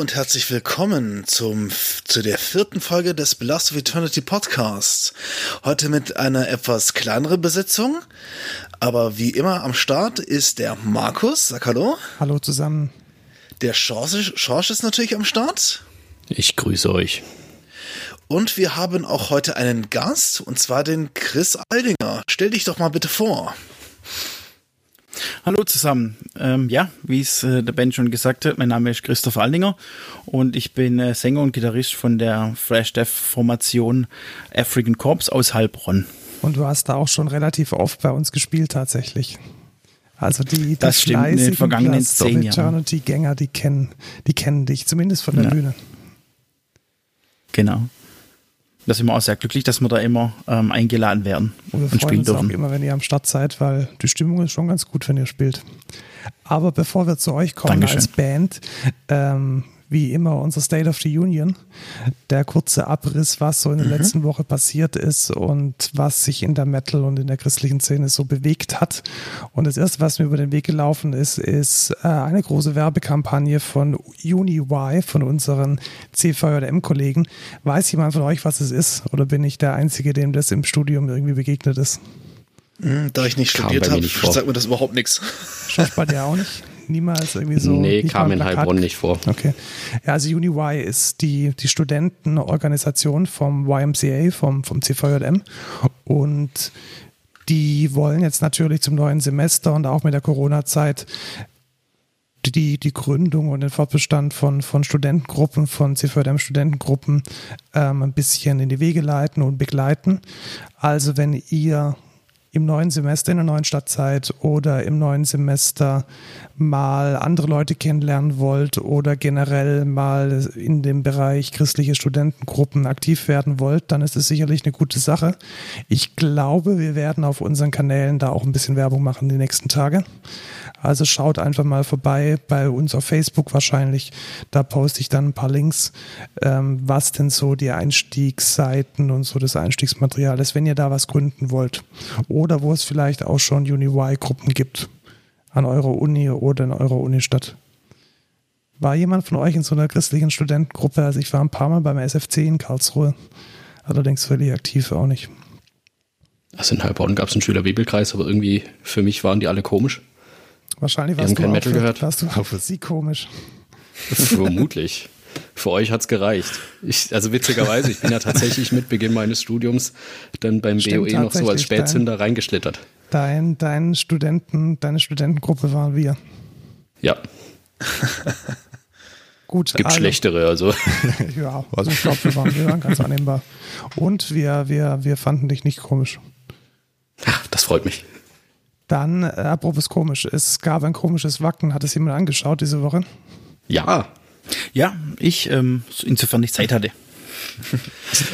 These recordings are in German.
Hallo und herzlich willkommen zum, zu der vierten Folge des Blast of Eternity Podcasts. Heute mit einer etwas kleineren Besetzung, aber wie immer am Start ist der Markus. Sag Hallo. Hallo zusammen. Der Schorsch, Schorsch ist natürlich am Start. Ich grüße euch. Und wir haben auch heute einen Gast, und zwar den Chris Aldinger. Stell dich doch mal bitte vor. Hallo zusammen. Ähm, ja, wie es äh, der Ben schon gesagt hat, mein Name ist Christoph Aldinger und ich bin äh, Sänger und Gitarrist von der Fresh Death Formation African Corps aus Heilbronn. Und du hast da auch schon relativ oft bei uns gespielt tatsächlich. Also die, die das stimmt, in den vergangenen zehn Jahren. Eternity-Gänger, die kennen, die kennen dich, zumindest von der ja. Bühne. Genau. Da sind wir auch sehr glücklich, dass wir da immer ähm, eingeladen werden und, wir und spielen uns dürfen. auch immer, wenn ihr am Start seid, weil die Stimmung ist schon ganz gut, wenn ihr spielt. Aber bevor wir zu euch kommen Dankeschön. als Band, ähm, wie immer unser State of the Union. Der kurze Abriss, was so in der mhm. letzten Woche passiert ist und was sich in der Metal und in der christlichen Szene so bewegt hat. Und das erste, was mir über den Weg gelaufen ist, ist äh, eine große Werbekampagne von UniY, von unseren CVJM-Kollegen. Weiß jemand von euch, was es ist? Oder bin ich der Einzige, dem das im Studium irgendwie begegnet ist? Hm, da ich nicht Kam studiert habe, sagt mir das überhaupt nichts. Schaut bei dir auch nicht? Niemals irgendwie so? Nee, kam in Heilbronn nicht vor. Okay. Ja, also UniY ist die, die Studentenorganisation vom YMCA, vom, vom CVJM. Und die wollen jetzt natürlich zum neuen Semester und auch mit der Corona-Zeit die, die Gründung und den Fortbestand von, von Studentengruppen, von CVJM-Studentengruppen ähm, ein bisschen in die Wege leiten und begleiten. Also wenn ihr im neuen Semester in der neuen Stadtzeit oder im neuen Semester mal andere Leute kennenlernen wollt oder generell mal in dem Bereich christliche Studentengruppen aktiv werden wollt, dann ist es sicherlich eine gute Sache. Ich glaube, wir werden auf unseren Kanälen da auch ein bisschen Werbung machen die nächsten Tage. Also schaut einfach mal vorbei bei uns auf Facebook wahrscheinlich. Da poste ich dann ein paar Links, ähm, was denn so die Einstiegsseiten und so das Einstiegsmaterial ist, wenn ihr da was gründen wollt. Wo es vielleicht auch schon UniY-Gruppen gibt an eurer Uni oder in eurer Unistadt. War jemand von euch in so einer christlichen Studentengruppe? Also ich war ein paar Mal beim SFC in Karlsruhe, allerdings völlig aktiv auch nicht. Also in Heilbronn gab es einen Schülerbibelkreis, aber irgendwie für mich waren die alle komisch. Wahrscheinlich warst du, kein Metal für, gehört. warst du auch für sie komisch. Vermutlich. Für euch hat es gereicht. Ich, also witzigerweise, ich bin ja tatsächlich mit Beginn meines Studiums dann beim Stimmt, BOE noch so als Spätzünder dein, reingeschlittert. Dein, dein Studenten, deine Studentengruppe waren wir. Ja. Gut. Es gibt also, schlechtere, also. ja, also ich glaube, wir waren, wir waren ganz annehmbar. Und wir, wir, wir fanden dich nicht komisch. Ach, das freut mich. Dann, äh, apropos komisch, es gab ein komisches Wacken. Hat es jemand angeschaut diese Woche? Ja. Ja, ich, ähm, insofern ich Zeit hatte.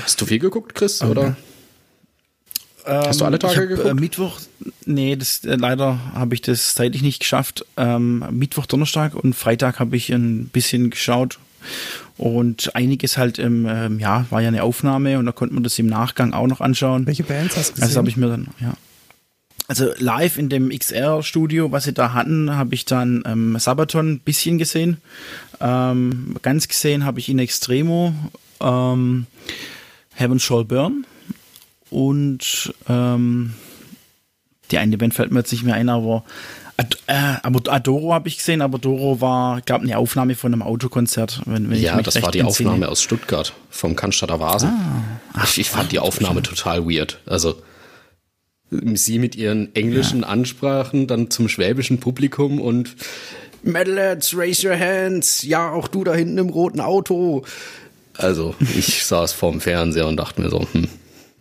Hast du viel geguckt, Chris, okay. oder? Hast du alle Tage hab, äh, geguckt? Äh, Mittwoch, nee, das, äh, leider habe ich das zeitlich nicht geschafft. Ähm, Mittwoch, Donnerstag und Freitag habe ich ein bisschen geschaut und einiges halt im, ähm, ja, war ja eine Aufnahme und da konnte man das im Nachgang auch noch anschauen. Welche Bands hast du gesehen? Also habe ich mir dann, ja also live in dem XR-Studio, was sie da hatten, habe ich dann ähm, Sabaton ein bisschen gesehen. Ähm, ganz gesehen habe ich in Extremo ähm, Heaven Shall Burn und ähm, die eine Band fällt mir jetzt nicht mehr ein, aber Ad, äh, aber Adoro habe ich gesehen, aber Adoro war, gab eine Aufnahme von einem Autokonzert. Wenn, wenn ja, das war die entsinne. Aufnahme aus Stuttgart vom Cannstatter Vasen. Ah, ach, ich, ich, fand ach, die Aufnahme total weird. Also sie mit ihren englischen ja. Ansprachen dann zum schwäbischen Publikum und Metalheads, raise your hands. Ja, auch du da hinten im roten Auto. Also, ich saß vorm Fernseher und dachte mir so, hm.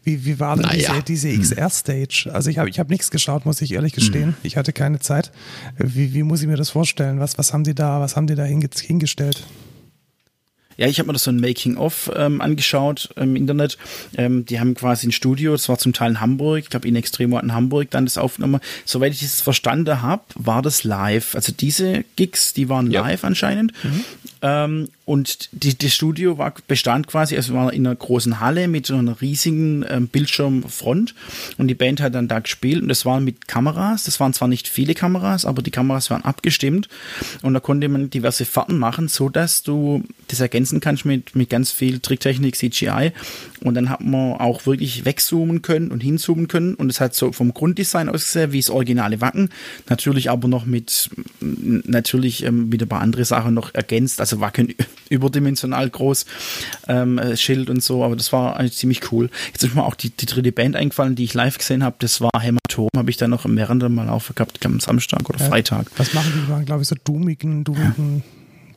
Wie, wie war denn naja. diese, diese XR-Stage? Also ich habe ich hab nichts geschaut, muss ich ehrlich gestehen. Hm. Ich hatte keine Zeit. Wie, wie muss ich mir das vorstellen? Was, was haben die da, was haben die da hingestellt? Ja, ich habe mir das so ein Making-of ähm, angeschaut im Internet. Ähm, die haben quasi ein Studio, das war zum Teil in Hamburg, ich glaube in Extremo in Hamburg dann das aufgenommen. Soweit ich das verstanden habe, war das live. Also diese Gigs, die waren ja. live anscheinend. Mhm. Ähm, und die, das Studio war, bestand quasi, also war in einer großen Halle mit so einer riesigen ähm, Bildschirmfront. Und die Band hat dann da gespielt und das war mit Kameras. Das waren zwar nicht viele Kameras, aber die Kameras waren abgestimmt. Und da konnte man diverse Fahrten machen, so dass du das ergänzen kannst mit, mit ganz viel Tricktechnik, CGI und dann hat man auch wirklich wegzoomen können und hinzoomen können. Und es hat so vom Grunddesign ausgesehen wie das originale Wacken, natürlich aber noch mit natürlich ähm, wieder ein paar andere Sachen noch ergänzt, also Wacken überdimensional groß, ähm, äh, Schild und so, aber das war eigentlich ziemlich cool. Jetzt ist mir auch die, die dritte Band eingefallen, die ich live gesehen habe, das war Hämatom, habe ich da noch mehrere Mal aufgehabt, am Samstag oder ja. Freitag. Was machen die? Die waren, glaube ich, so dummigen, dummigen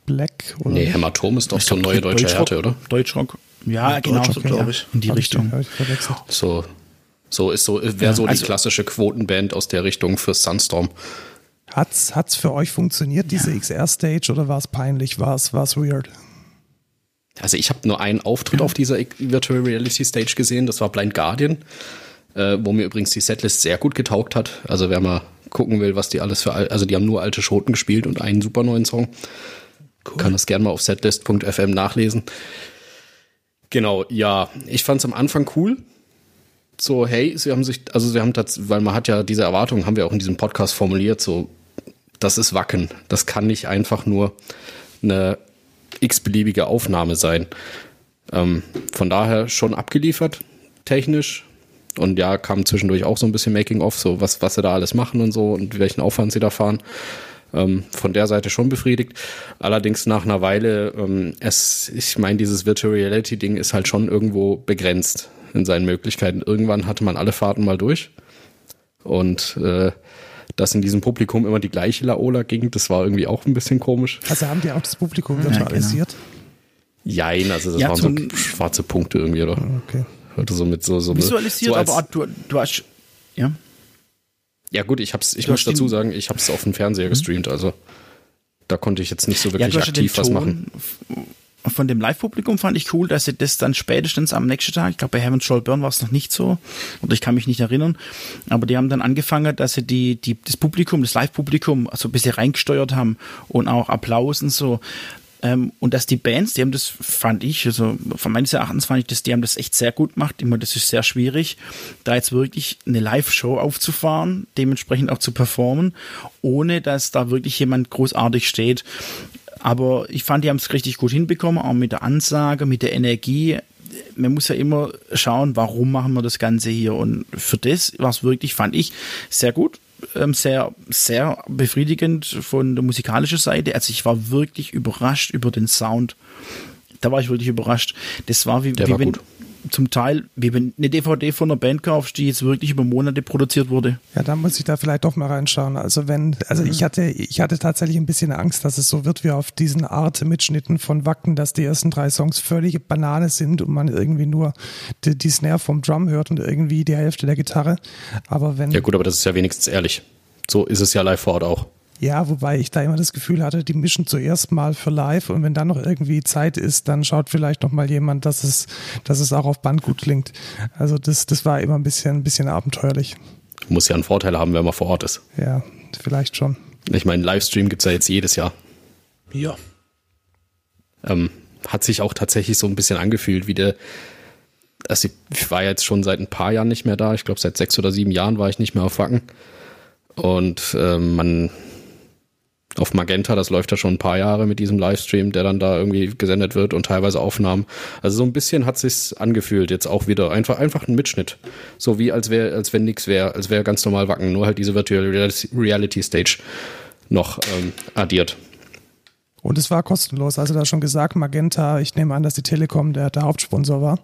Black oder? Nee, Hämatom ist doch so eine neue deutsche Härte, oder? Deutschrock. Ja, ja genau, so, glaube ich. In die Richtung. so, so ist so, wäre ja, so die also, klassische Quotenband aus der Richtung für Sunstorm. Hat's, hat's für euch funktioniert, diese ja. XR-Stage, oder war es peinlich? War es weird? Also ich habe nur einen Auftritt auf dieser Virtual Reality Stage gesehen, das war Blind Guardian, äh, wo mir übrigens die Setlist sehr gut getaugt hat. Also wer mal gucken will, was die alles für, also die haben nur alte Schoten gespielt und einen super neuen Song. Cool. Kann das gerne mal auf setlist.fm nachlesen. Genau, ja, ich fand es am Anfang cool. So, hey, sie haben sich, also sie haben das, weil man hat ja diese Erwartungen, haben wir auch in diesem Podcast formuliert, so, das ist Wacken. Das kann nicht einfach nur eine x-beliebige Aufnahme sein. Ähm, von daher schon abgeliefert, technisch. Und ja, kam zwischendurch auch so ein bisschen Making-of, so was, was sie da alles machen und so und welchen Aufwand sie da fahren. Ähm, von der Seite schon befriedigt. Allerdings nach einer Weile, ähm, es, ich meine, dieses Virtual Reality Ding ist halt schon irgendwo begrenzt in seinen Möglichkeiten. Irgendwann hatte man alle Fahrten mal durch. Und äh, dass in diesem Publikum immer die gleiche Laola ging, das war irgendwie auch ein bisschen komisch. Also haben die auch das Publikum virtualisiert? Ja, genau. Jein, also das ja, waren so schwarze Punkte irgendwie, oder? Okay. Hatte so mit so, so Visualisiert, so aber du, du hast, ja. Ja gut, ich hab's, ich muss dazu sagen, ich habe es auf dem Fernseher mhm. gestreamt, also da konnte ich jetzt nicht so wirklich ja, aktiv was machen. Von dem Live-Publikum fand ich cool, dass sie das dann spätestens am nächsten Tag, ich glaube bei Heaven Shall Burn war es noch nicht so, oder ich kann mich nicht erinnern, aber die haben dann angefangen, dass sie die, die, das Publikum, das Live-Publikum, also ein bisschen reingesteuert haben und auch Applaus und so. Ähm, und dass die Bands, die haben das, fand ich, also von meines Erachtens fand ich das, die haben das echt sehr gut gemacht. Immer, das ist sehr schwierig, da jetzt wirklich eine Live-Show aufzufahren, dementsprechend auch zu performen, ohne dass da wirklich jemand großartig steht. Aber ich fand, die haben es richtig gut hinbekommen, auch mit der Ansage, mit der Energie. Man muss ja immer schauen, warum machen wir das Ganze hier. Und für das war es wirklich, fand ich, sehr gut ähm, sehr, sehr befriedigend von der musikalischen Seite. Also ich war wirklich überrascht über den Sound. Da war ich wirklich überrascht. Das war wie, wie war wenn gut. Zum Teil, wie wenn eine DVD von einer Band kaufst, die jetzt wirklich über Monate produziert wurde. Ja, da muss ich da vielleicht doch mal reinschauen. Also wenn, also ich hatte, ich hatte tatsächlich ein bisschen Angst, dass es so wird wie auf diesen Art Mitschnitten von Wacken, dass die ersten drei Songs völlig Banane sind und man irgendwie nur die, die Snare vom Drum hört und irgendwie die Hälfte der Gitarre. Aber wenn. Ja gut, aber das ist ja wenigstens ehrlich. So ist es ja live vor Ort auch. Ja, wobei ich da immer das Gefühl hatte, die mischen zuerst mal für live und wenn dann noch irgendwie Zeit ist, dann schaut vielleicht noch mal jemand, dass es, dass es auch auf Band gut klingt. Also das, das war immer ein bisschen, ein bisschen abenteuerlich. Muss ja einen Vorteil haben, wenn man vor Ort ist. Ja, vielleicht schon. Ich meine, Livestream gibt es ja jetzt jedes Jahr. Ja. Ähm, hat sich auch tatsächlich so ein bisschen angefühlt, wie der. Also ich war jetzt schon seit ein paar Jahren nicht mehr da. Ich glaube, seit sechs oder sieben Jahren war ich nicht mehr auf Wacken. Und äh, man auf Magenta, das läuft ja schon ein paar Jahre mit diesem Livestream, der dann da irgendwie gesendet wird und teilweise Aufnahmen. Also so ein bisschen hat sich's angefühlt, jetzt auch wieder einfach einfach ein Mitschnitt, so wie als wäre als wenn nichts wäre, als wäre ganz normal Wacken, nur halt diese Virtual Reality Stage noch ähm, addiert. Und es war kostenlos. Also da schon gesagt, Magenta, ich nehme an, dass die Telekom der, der Hauptsponsor war.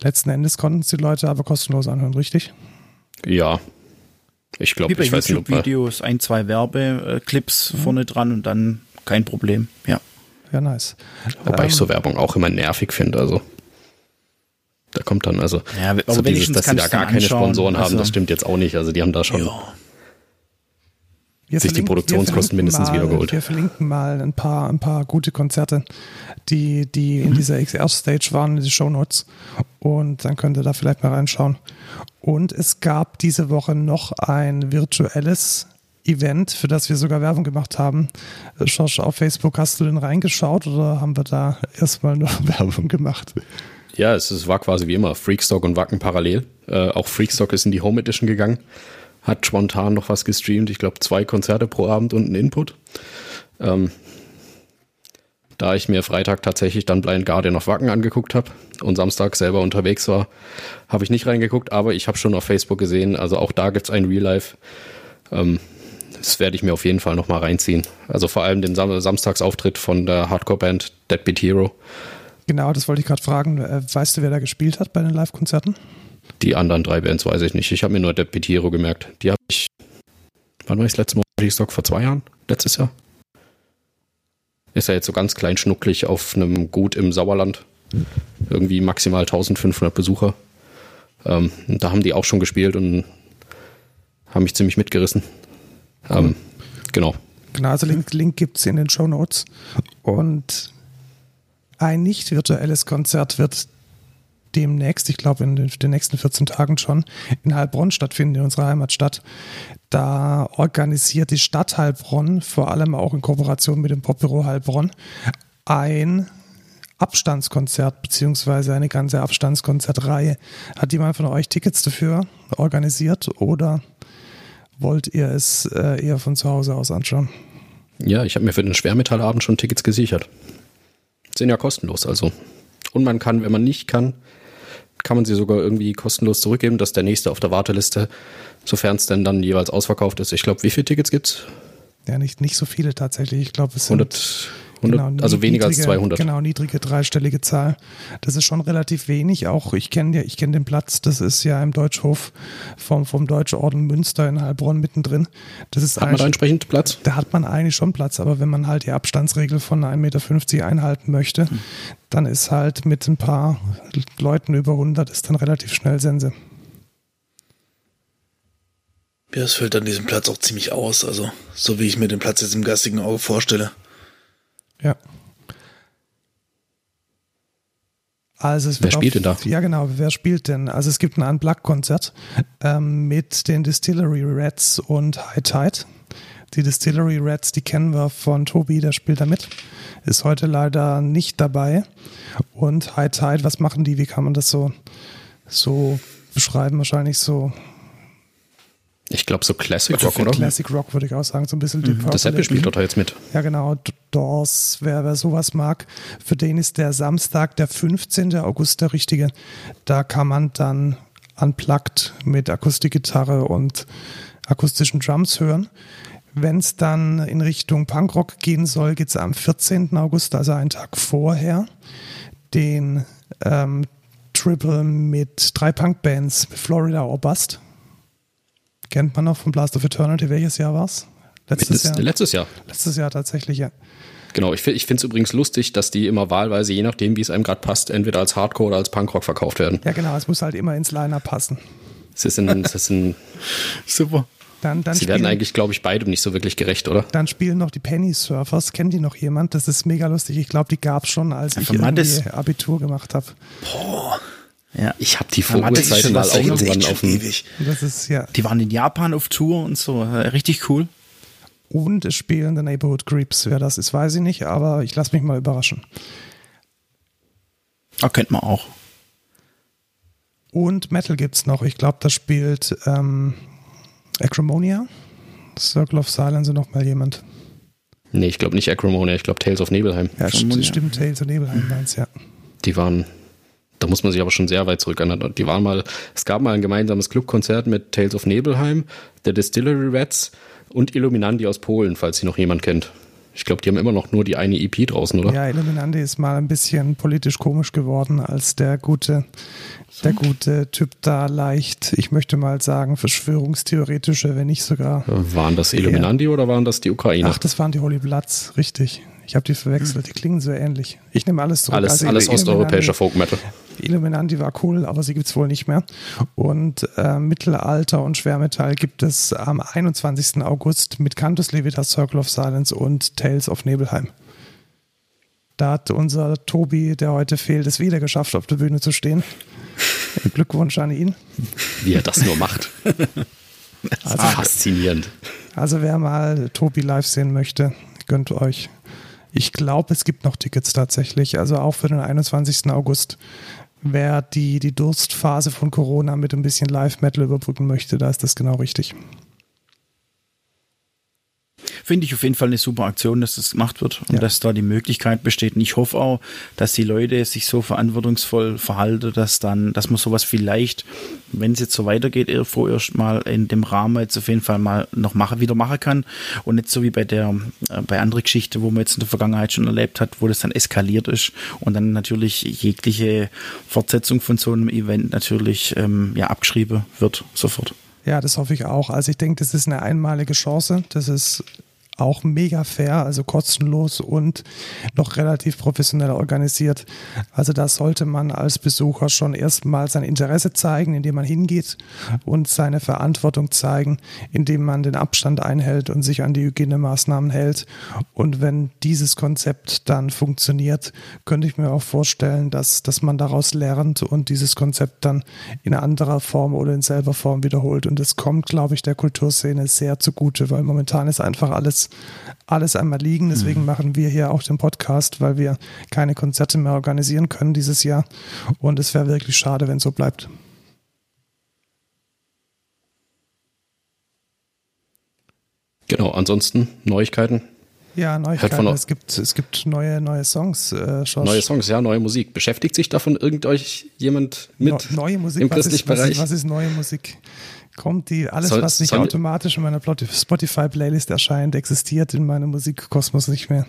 Letzten Endes konnten es die Leute aber kostenlos anhören, richtig? Ja, ich glaube, ich weiß nicht. Videos, ein, zwei Werbeclips mhm. vorne dran und dann kein Problem. Ja. Ja, nice. Wobei ähm, ich so Werbung auch immer nervig finde. Also da kommt dann also, ja, aber so dieses, dass sie da gar keine Sponsoren also, haben, das stimmt jetzt auch nicht. Also die haben da schon ja. Sich die Produktionskosten mindestens wieder geholt. Wir verlinken mal ein paar, ein paar gute Konzerte, die, die in mhm. dieser XR-Stage waren, in die Show Notes. Und dann könnt ihr da vielleicht mal reinschauen. Und es gab diese Woche noch ein virtuelles Event, für das wir sogar Werbung gemacht haben. Schorsch, auf Facebook hast du denn reingeschaut oder haben wir da erstmal nur Werbung gemacht? Ja, es, es war quasi wie immer Freakstock und Wacken parallel. Äh, auch Freakstock ist in die Home Edition gegangen, hat spontan noch was gestreamt. Ich glaube, zwei Konzerte pro Abend und einen Input. Ähm, da ich mir Freitag tatsächlich dann Blind Guardian auf Wacken angeguckt habe und Samstag selber unterwegs war, habe ich nicht reingeguckt, aber ich habe schon auf Facebook gesehen, also auch da gibt es ein Real Life. Ähm, das werde ich mir auf jeden Fall nochmal reinziehen. Also vor allem den Sam Samstagsauftritt von der Hardcore-Band Deadbeat Hero. Genau, das wollte ich gerade fragen. Äh, weißt du, wer da gespielt hat bei den Live-Konzerten? Die anderen drei Bands weiß ich nicht. Ich habe mir nur Deadbeat Hero gemerkt. Die habe ich, wann war ich das letzte Mal? Stock vor zwei Jahren? Letztes Jahr? Ist ja jetzt so ganz klein schnucklig auf einem Gut im Sauerland. Irgendwie maximal 1500 Besucher. Ähm, da haben die auch schon gespielt und haben mich ziemlich mitgerissen. Ähm, genau. Genau, also Link, Link gibt es in den Show Notes. Und ein nicht virtuelles Konzert wird demnächst, ich glaube in den, nächsten 14 Tagen schon, in Heilbronn stattfinden, in unserer Heimatstadt. Da organisiert die Stadt Heilbronn, vor allem auch in Kooperation mit dem Popbüro Heilbronn, ein Abstandskonzert beziehungsweise eine ganze Abstandskonzertreihe. Hat jemand von euch Tickets dafür organisiert oder wollt ihr es äh, eher von zu Hause aus anschauen? Ja, ich habe mir für den Schwermetallabend schon Tickets gesichert. Sind ja kostenlos, also. Und man kann, wenn man nicht kann, kann man sie sogar irgendwie kostenlos zurückgeben, dass der nächste auf der Warteliste, sofern es denn dann jeweils ausverkauft ist. Ich glaube, wie viele Tickets gibt's? Ja, nicht, nicht so viele tatsächlich. Ich glaube, es sind 100, 100, genau, also weniger als 200. Genau, niedrige dreistellige Zahl. Das ist schon relativ wenig. Auch ich kenne ja, ich kenne den Platz. Das ist ja im Deutschhof vom, vom Deutschen Orden Münster in Heilbronn mittendrin. Das ist hat man da entsprechend Platz? Da hat man eigentlich schon Platz. Aber wenn man halt die Abstandsregel von 1,50 Meter einhalten möchte, hm. dann ist halt mit ein paar Leuten über 100 ist dann relativ schnell Sense. Ja, es füllt dann diesen Platz auch ziemlich aus. Also, so wie ich mir den Platz jetzt im geistigen Auge vorstelle. Ja. Also es wer spielt auf, denn da? Ja, genau. Wer spielt denn? Also es gibt ein Unplugged-Konzert ähm, mit den Distillery Reds und High Tide. Die Distillery Reds, die kennen wir von Tobi, der spielt da mit. Ist heute leider nicht dabei. Und High Tide, was machen die? Wie kann man das so, so beschreiben? Wahrscheinlich so ich glaube so Classic Rock, oder? Classic Rock würde ich auch sagen, so ein bisschen mhm. Das Apple spielt dort jetzt mit. Ja, genau. Doors, wer, wer sowas mag, für den ist der Samstag, der 15. August der richtige. Da kann man dann unplugged mit Akustikgitarre und akustischen Drums hören. Wenn es dann in Richtung Punkrock gehen soll, geht es am 14. August, also einen Tag vorher, den ähm, Triple mit drei Punkbands, Florida or Bust Kennt man noch von Blast of Eternity? Welches Jahr war es? Letztes Jahr. Letztes Jahr. Letztes Jahr tatsächlich, ja. Genau, ich, ich finde es übrigens lustig, dass die immer wahlweise, je nachdem, wie es einem gerade passt, entweder als Hardcore oder als Punkrock verkauft werden. Ja, genau, es muss halt immer ins Liner passen. Es ist ein, es ist ein Super. Dann, dann Sie spielen, werden eigentlich, glaube ich, beidem nicht so wirklich gerecht, oder? Dann spielen noch die Penny Surfers. Kennt die noch jemand? Das ist mega lustig. Ich glaube, die gab es schon, als ich irgendwie Abitur gemacht habe. Boah. Ja. Ich habe die Vogelzeit mal auch irgendwann auf dem ewig. Das ist, ja. Die waren in Japan auf Tour und so. Richtig cool. Und es spielen The Neighborhood Creeps. Wer das ist, weiß ich nicht, aber ich lasse mich mal überraschen. Ah, kennt man auch. Und Metal gibt's noch. Ich glaube, da spielt ähm, Acrimonia, Circle of Silence und noch mal jemand. Nee, ich glaube nicht Acrimonia, ich glaube Tales of Nebelheim. Ja, stimmt, stimmt, Tales of Nebelheim waren ja. Die waren da muss man sich aber schon sehr weit zurück erinnern. Die waren mal, es gab mal ein gemeinsames Clubkonzert mit Tales of Nebelheim, der Distillery Rats und Illuminandi aus Polen, falls sie noch jemand kennt. Ich glaube, die haben immer noch nur die eine EP draußen, oder? Ja, Illuminandi ist mal ein bisschen politisch komisch geworden, als der gute, der gute Typ da leicht, ich möchte mal sagen, verschwörungstheoretische, wenn nicht sogar. Waren das Illuminandi eher, oder waren das die Ukraine? Ach, das waren die Holy Bloods, richtig. Ich habe die verwechselt, die klingen so ähnlich. Ich nehme alles zurück. Alles, also alles osteuropäischer Folk Metal. Illuminati war cool, aber sie gibt es wohl nicht mehr. Und äh, Mittelalter und Schwermetall gibt es am 21. August mit Cantus Levitas, Circle of Silence und Tales of Nebelheim. Da hat unser Tobi, der heute fehlt, es wieder geschafft, auf der Bühne zu stehen. Glückwunsch an ihn. Wie er das nur macht. Also, Faszinierend. Also wer mal Tobi live sehen möchte, gönnt euch. Ich glaube, es gibt noch Tickets tatsächlich, also auch für den 21. August. Wer die, die Durstphase von Corona mit ein bisschen Live-Metal überbrücken möchte, da ist das genau richtig. Finde ich auf jeden Fall eine super Aktion, dass das gemacht wird und ja. dass da die Möglichkeit besteht. Und ich hoffe auch, dass die Leute sich so verantwortungsvoll verhalten, dass dann, dass man sowas vielleicht, wenn es jetzt so weitergeht, vorerst mal in dem Rahmen jetzt auf jeden Fall mal noch machen, wieder machen kann. Und nicht so wie bei der, äh, bei anderen Geschichte, wo man jetzt in der Vergangenheit schon erlebt hat, wo das dann eskaliert ist und dann natürlich jegliche Fortsetzung von so einem Event natürlich ähm, ja, abgeschrieben wird sofort. Ja, das hoffe ich auch. Also ich denke, das ist eine einmalige Chance. Das ist auch mega fair, also kostenlos und noch relativ professionell organisiert. Also da sollte man als Besucher schon erstmal sein Interesse zeigen, indem man hingeht und seine Verantwortung zeigen, indem man den Abstand einhält und sich an die Hygienemaßnahmen hält. Und wenn dieses Konzept dann funktioniert, könnte ich mir auch vorstellen, dass, dass man daraus lernt und dieses Konzept dann in anderer Form oder in selber Form wiederholt. Und das kommt, glaube ich, der Kulturszene sehr zugute, weil momentan ist einfach alles alles, einmal liegen. Deswegen mhm. machen wir hier auch den Podcast, weil wir keine Konzerte mehr organisieren können dieses Jahr. Und es wäre wirklich schade, wenn es so bleibt. Genau, ansonsten Neuigkeiten. Ja, Neuigkeiten. Es gibt, es gibt neue, neue Songs. Äh, neue Songs, ja, neue Musik. Beschäftigt sich davon irgendeuch jemand mit no, neue Musik, im christlichen Bereich? Was ist, was ist neue Musik? Kommt die, alles, soll, was nicht automatisch in meiner Spotify-Playlist erscheint, existiert in meinem Musikkosmos nicht mehr.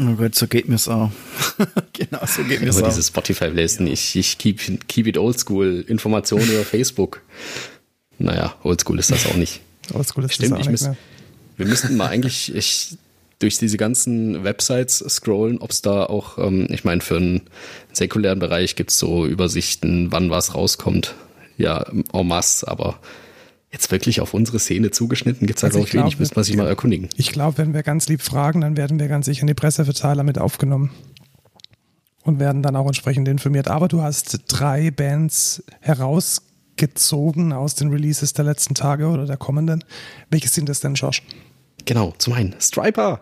Oh Gott, so geht mir's auch. genau, so geht mir's auch. diese Spotify-Playlisten, ich, ich keep, keep it oldschool, Informationen über Facebook. Naja, oldschool ist das auch nicht. oldschool ist Stimmt, das auch nicht mehr. Wir müssten mal eigentlich ich, durch diese ganzen Websites scrollen, ob es da auch, ähm, ich meine, für einen säkulären Bereich gibt es so Übersichten, wann was rauskommt ja en masse, aber jetzt wirklich auf unsere Szene zugeschnitten gibt es da, also glaube ich, wenig. Müssen wir sich mal erkundigen. Ich glaube, wenn wir ganz lieb fragen, dann werden wir ganz sicher in die Presseverteiler mit aufgenommen und werden dann auch entsprechend informiert. Aber du hast drei Bands herausgezogen aus den Releases der letzten Tage oder der kommenden. Welche sind das denn, Josh? Genau, zum einen Striper.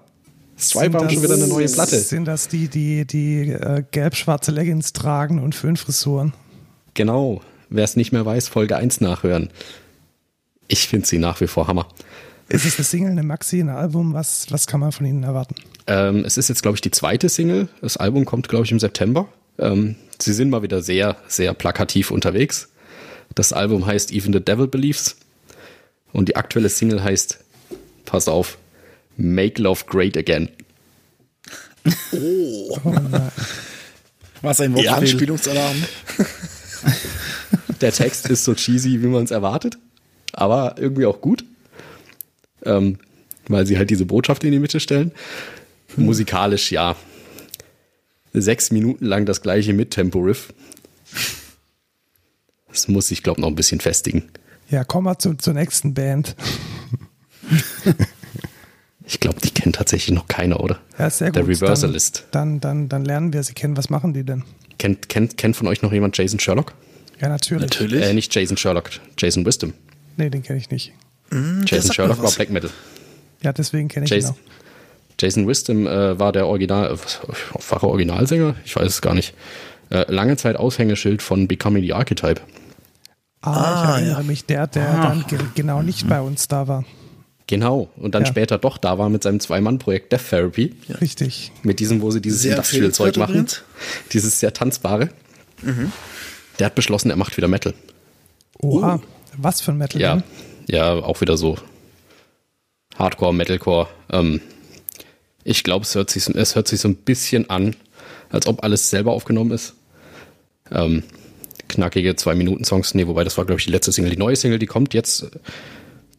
Striper haben schon wieder eine neue Platte. Sind das die, die die äh, gelb-schwarze Leggings tragen und Föhnfrisuren? Genau, wer es nicht mehr weiß, Folge 1 nachhören. Ich finde sie nach wie vor Hammer. Ist es eine Single, eine Maxi, ein Album? Was, was kann man von ihnen erwarten? Ähm, es ist jetzt, glaube ich, die zweite Single. Das Album kommt, glaube ich, im September. Ähm, sie sind mal wieder sehr, sehr plakativ unterwegs. Das Album heißt Even the Devil Believes. Und die aktuelle Single heißt, pass auf, Make Love Great Again. Oh. oh Was ein Wortspiel. Anspielungsalarm. der Text ist so cheesy, wie man es erwartet, aber irgendwie auch gut, ähm, weil sie halt diese Botschaft in die Mitte stellen. Hm. Musikalisch, ja. Sechs Minuten lang das gleiche Mittempo-Riff. Das muss ich, glaube noch ein bisschen festigen. Ja, komm mal zu, zur nächsten Band. ich glaube, die kennt tatsächlich noch keiner, oder? Ja, sehr gut. Der Reversalist. Dann, dann, dann lernen wir sie kennen. Was machen die denn? Kennt, kennt, kennt von euch noch jemand Jason Sherlock? Ja, natürlich. Natürlich. Äh, nicht Jason Sherlock, Jason Wisdom. Nee, den kenne ich nicht. Mm, Jason Sherlock war Black Metal. Ja, deswegen kenne ich Jason, ihn auch. Jason Wisdom äh, war der Original, wache Originalsänger, ich weiß es gar nicht. Äh, lange Zeit Aushängeschild von Becoming the Archetype. Ah, ah ich erinnere ja. mich, der, der ah. dann ge genau nicht bei uns da war. Genau, und dann ja. später doch da war mit seinem Zwei-Mann-Projekt Death Therapy. Ja. Richtig. Mit diesem, wo sie dieses Industrial-Zeug machen. Dieses sehr tanzbare. Mhm. Der hat beschlossen, er macht wieder Metal. Oha, uh. was für ein Metal? Ja, denn? ja, auch wieder so Hardcore, Metalcore. Ähm, ich glaube, es, hört sich, es hört sich so ein bisschen an, als ob alles selber aufgenommen ist. Ähm, knackige Zwei-Minuten-Songs. Nee, wobei das war, glaube ich, die letzte Single. Die neue Single, die kommt jetzt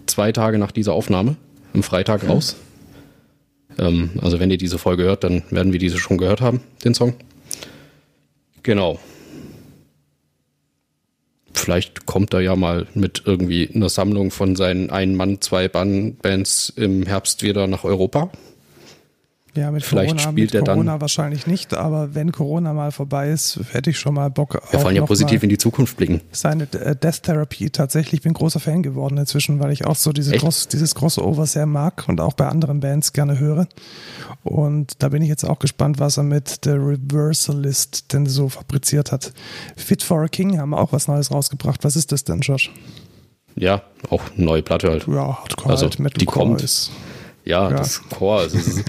zwei Tage nach dieser Aufnahme, am Freitag mhm. raus. Ähm, also, wenn ihr diese Folge hört, dann werden wir diese schon gehört haben, den Song. Genau vielleicht kommt er ja mal mit irgendwie einer Sammlung von seinen Ein-Mann-, Zwei-Bands im Herbst wieder nach Europa. Ja, mit Vielleicht Corona, spielt mit er Corona dann. wahrscheinlich nicht, aber wenn Corona mal vorbei ist, hätte ich schon mal Bock Wir wollen ja positiv in die Zukunft blicken. seine äh, Death Therapy tatsächlich, ich bin großer Fan geworden inzwischen, weil ich auch so diese? Cross, dieses Crossover sehr mag und auch bei anderen Bands gerne höre. Und da bin ich jetzt auch gespannt, was er mit The Reversalist denn so fabriziert hat. Fit for a King haben auch was Neues rausgebracht. Was ist das denn, Josh? Ja, auch eine neue Platte halt. Ja, Hardcore, Also, halt, die Metalcore kommt. ist. Ja, Ja. das Core. Also,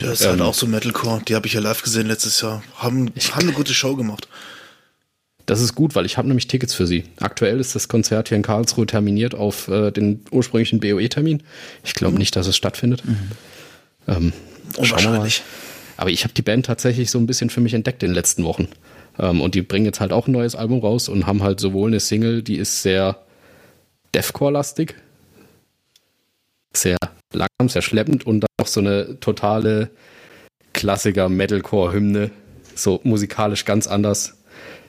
es ist, Das ist halt auch so Metalcore. Die habe ich ja live gesehen letztes Jahr. Haben, haben eine gute Show gemacht. das ist gut, weil ich habe nämlich Tickets für sie. Aktuell ist das Konzert hier in Karlsruhe terminiert auf äh, den ursprünglichen BOE-Termin. Ich glaube nicht, dass es stattfindet. Ähm, schauen wir mal. Unwahrscheinlich. Aber ich habe die Band tatsächlich so ein bisschen für mich entdeckt in den letzten Wochen. Ähm, und die bringen jetzt halt auch ein neues Album raus und haben halt sowohl eine Single, die ist sehr Deathcore-lastig, sehr langsam, sehr schleppend und dann auch so eine totale Klassiker-Metalcore-Hymne, so musikalisch ganz anders.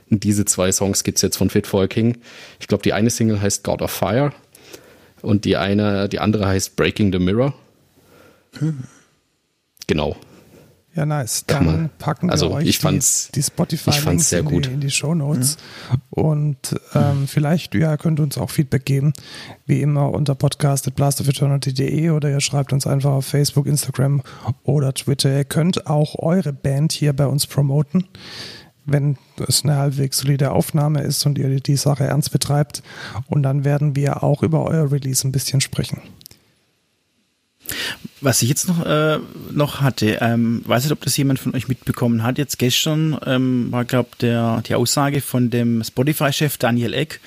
Diese zwei Songs gibt's jetzt von Fit for a King. Ich glaube, die eine Single heißt God of Fire und die eine, die andere heißt Breaking the Mirror. Genau. Ja, nice. Dann man- packen wir also, euch ich fand's- die, die spotify ich fand's sehr in. Die, in die Show Notes. Und ähm, vielleicht, ja, könnt ihr uns auch Feedback geben, wie immer unter podcast.blastofeternity.de oder ihr schreibt uns einfach auf Facebook, Instagram oder Twitter. Ihr könnt auch eure Band hier bei uns promoten, wenn es eine halbwegs solide Aufnahme ist und ihr die Sache ernst betreibt. Und dann werden wir auch über euer Release ein bisschen sprechen. Was ich jetzt noch, äh, noch hatte, ähm, weiß nicht, ob das jemand von euch mitbekommen hat. Jetzt gestern ähm, war, glaube der die Aussage von dem Spotify-Chef Daniel Eck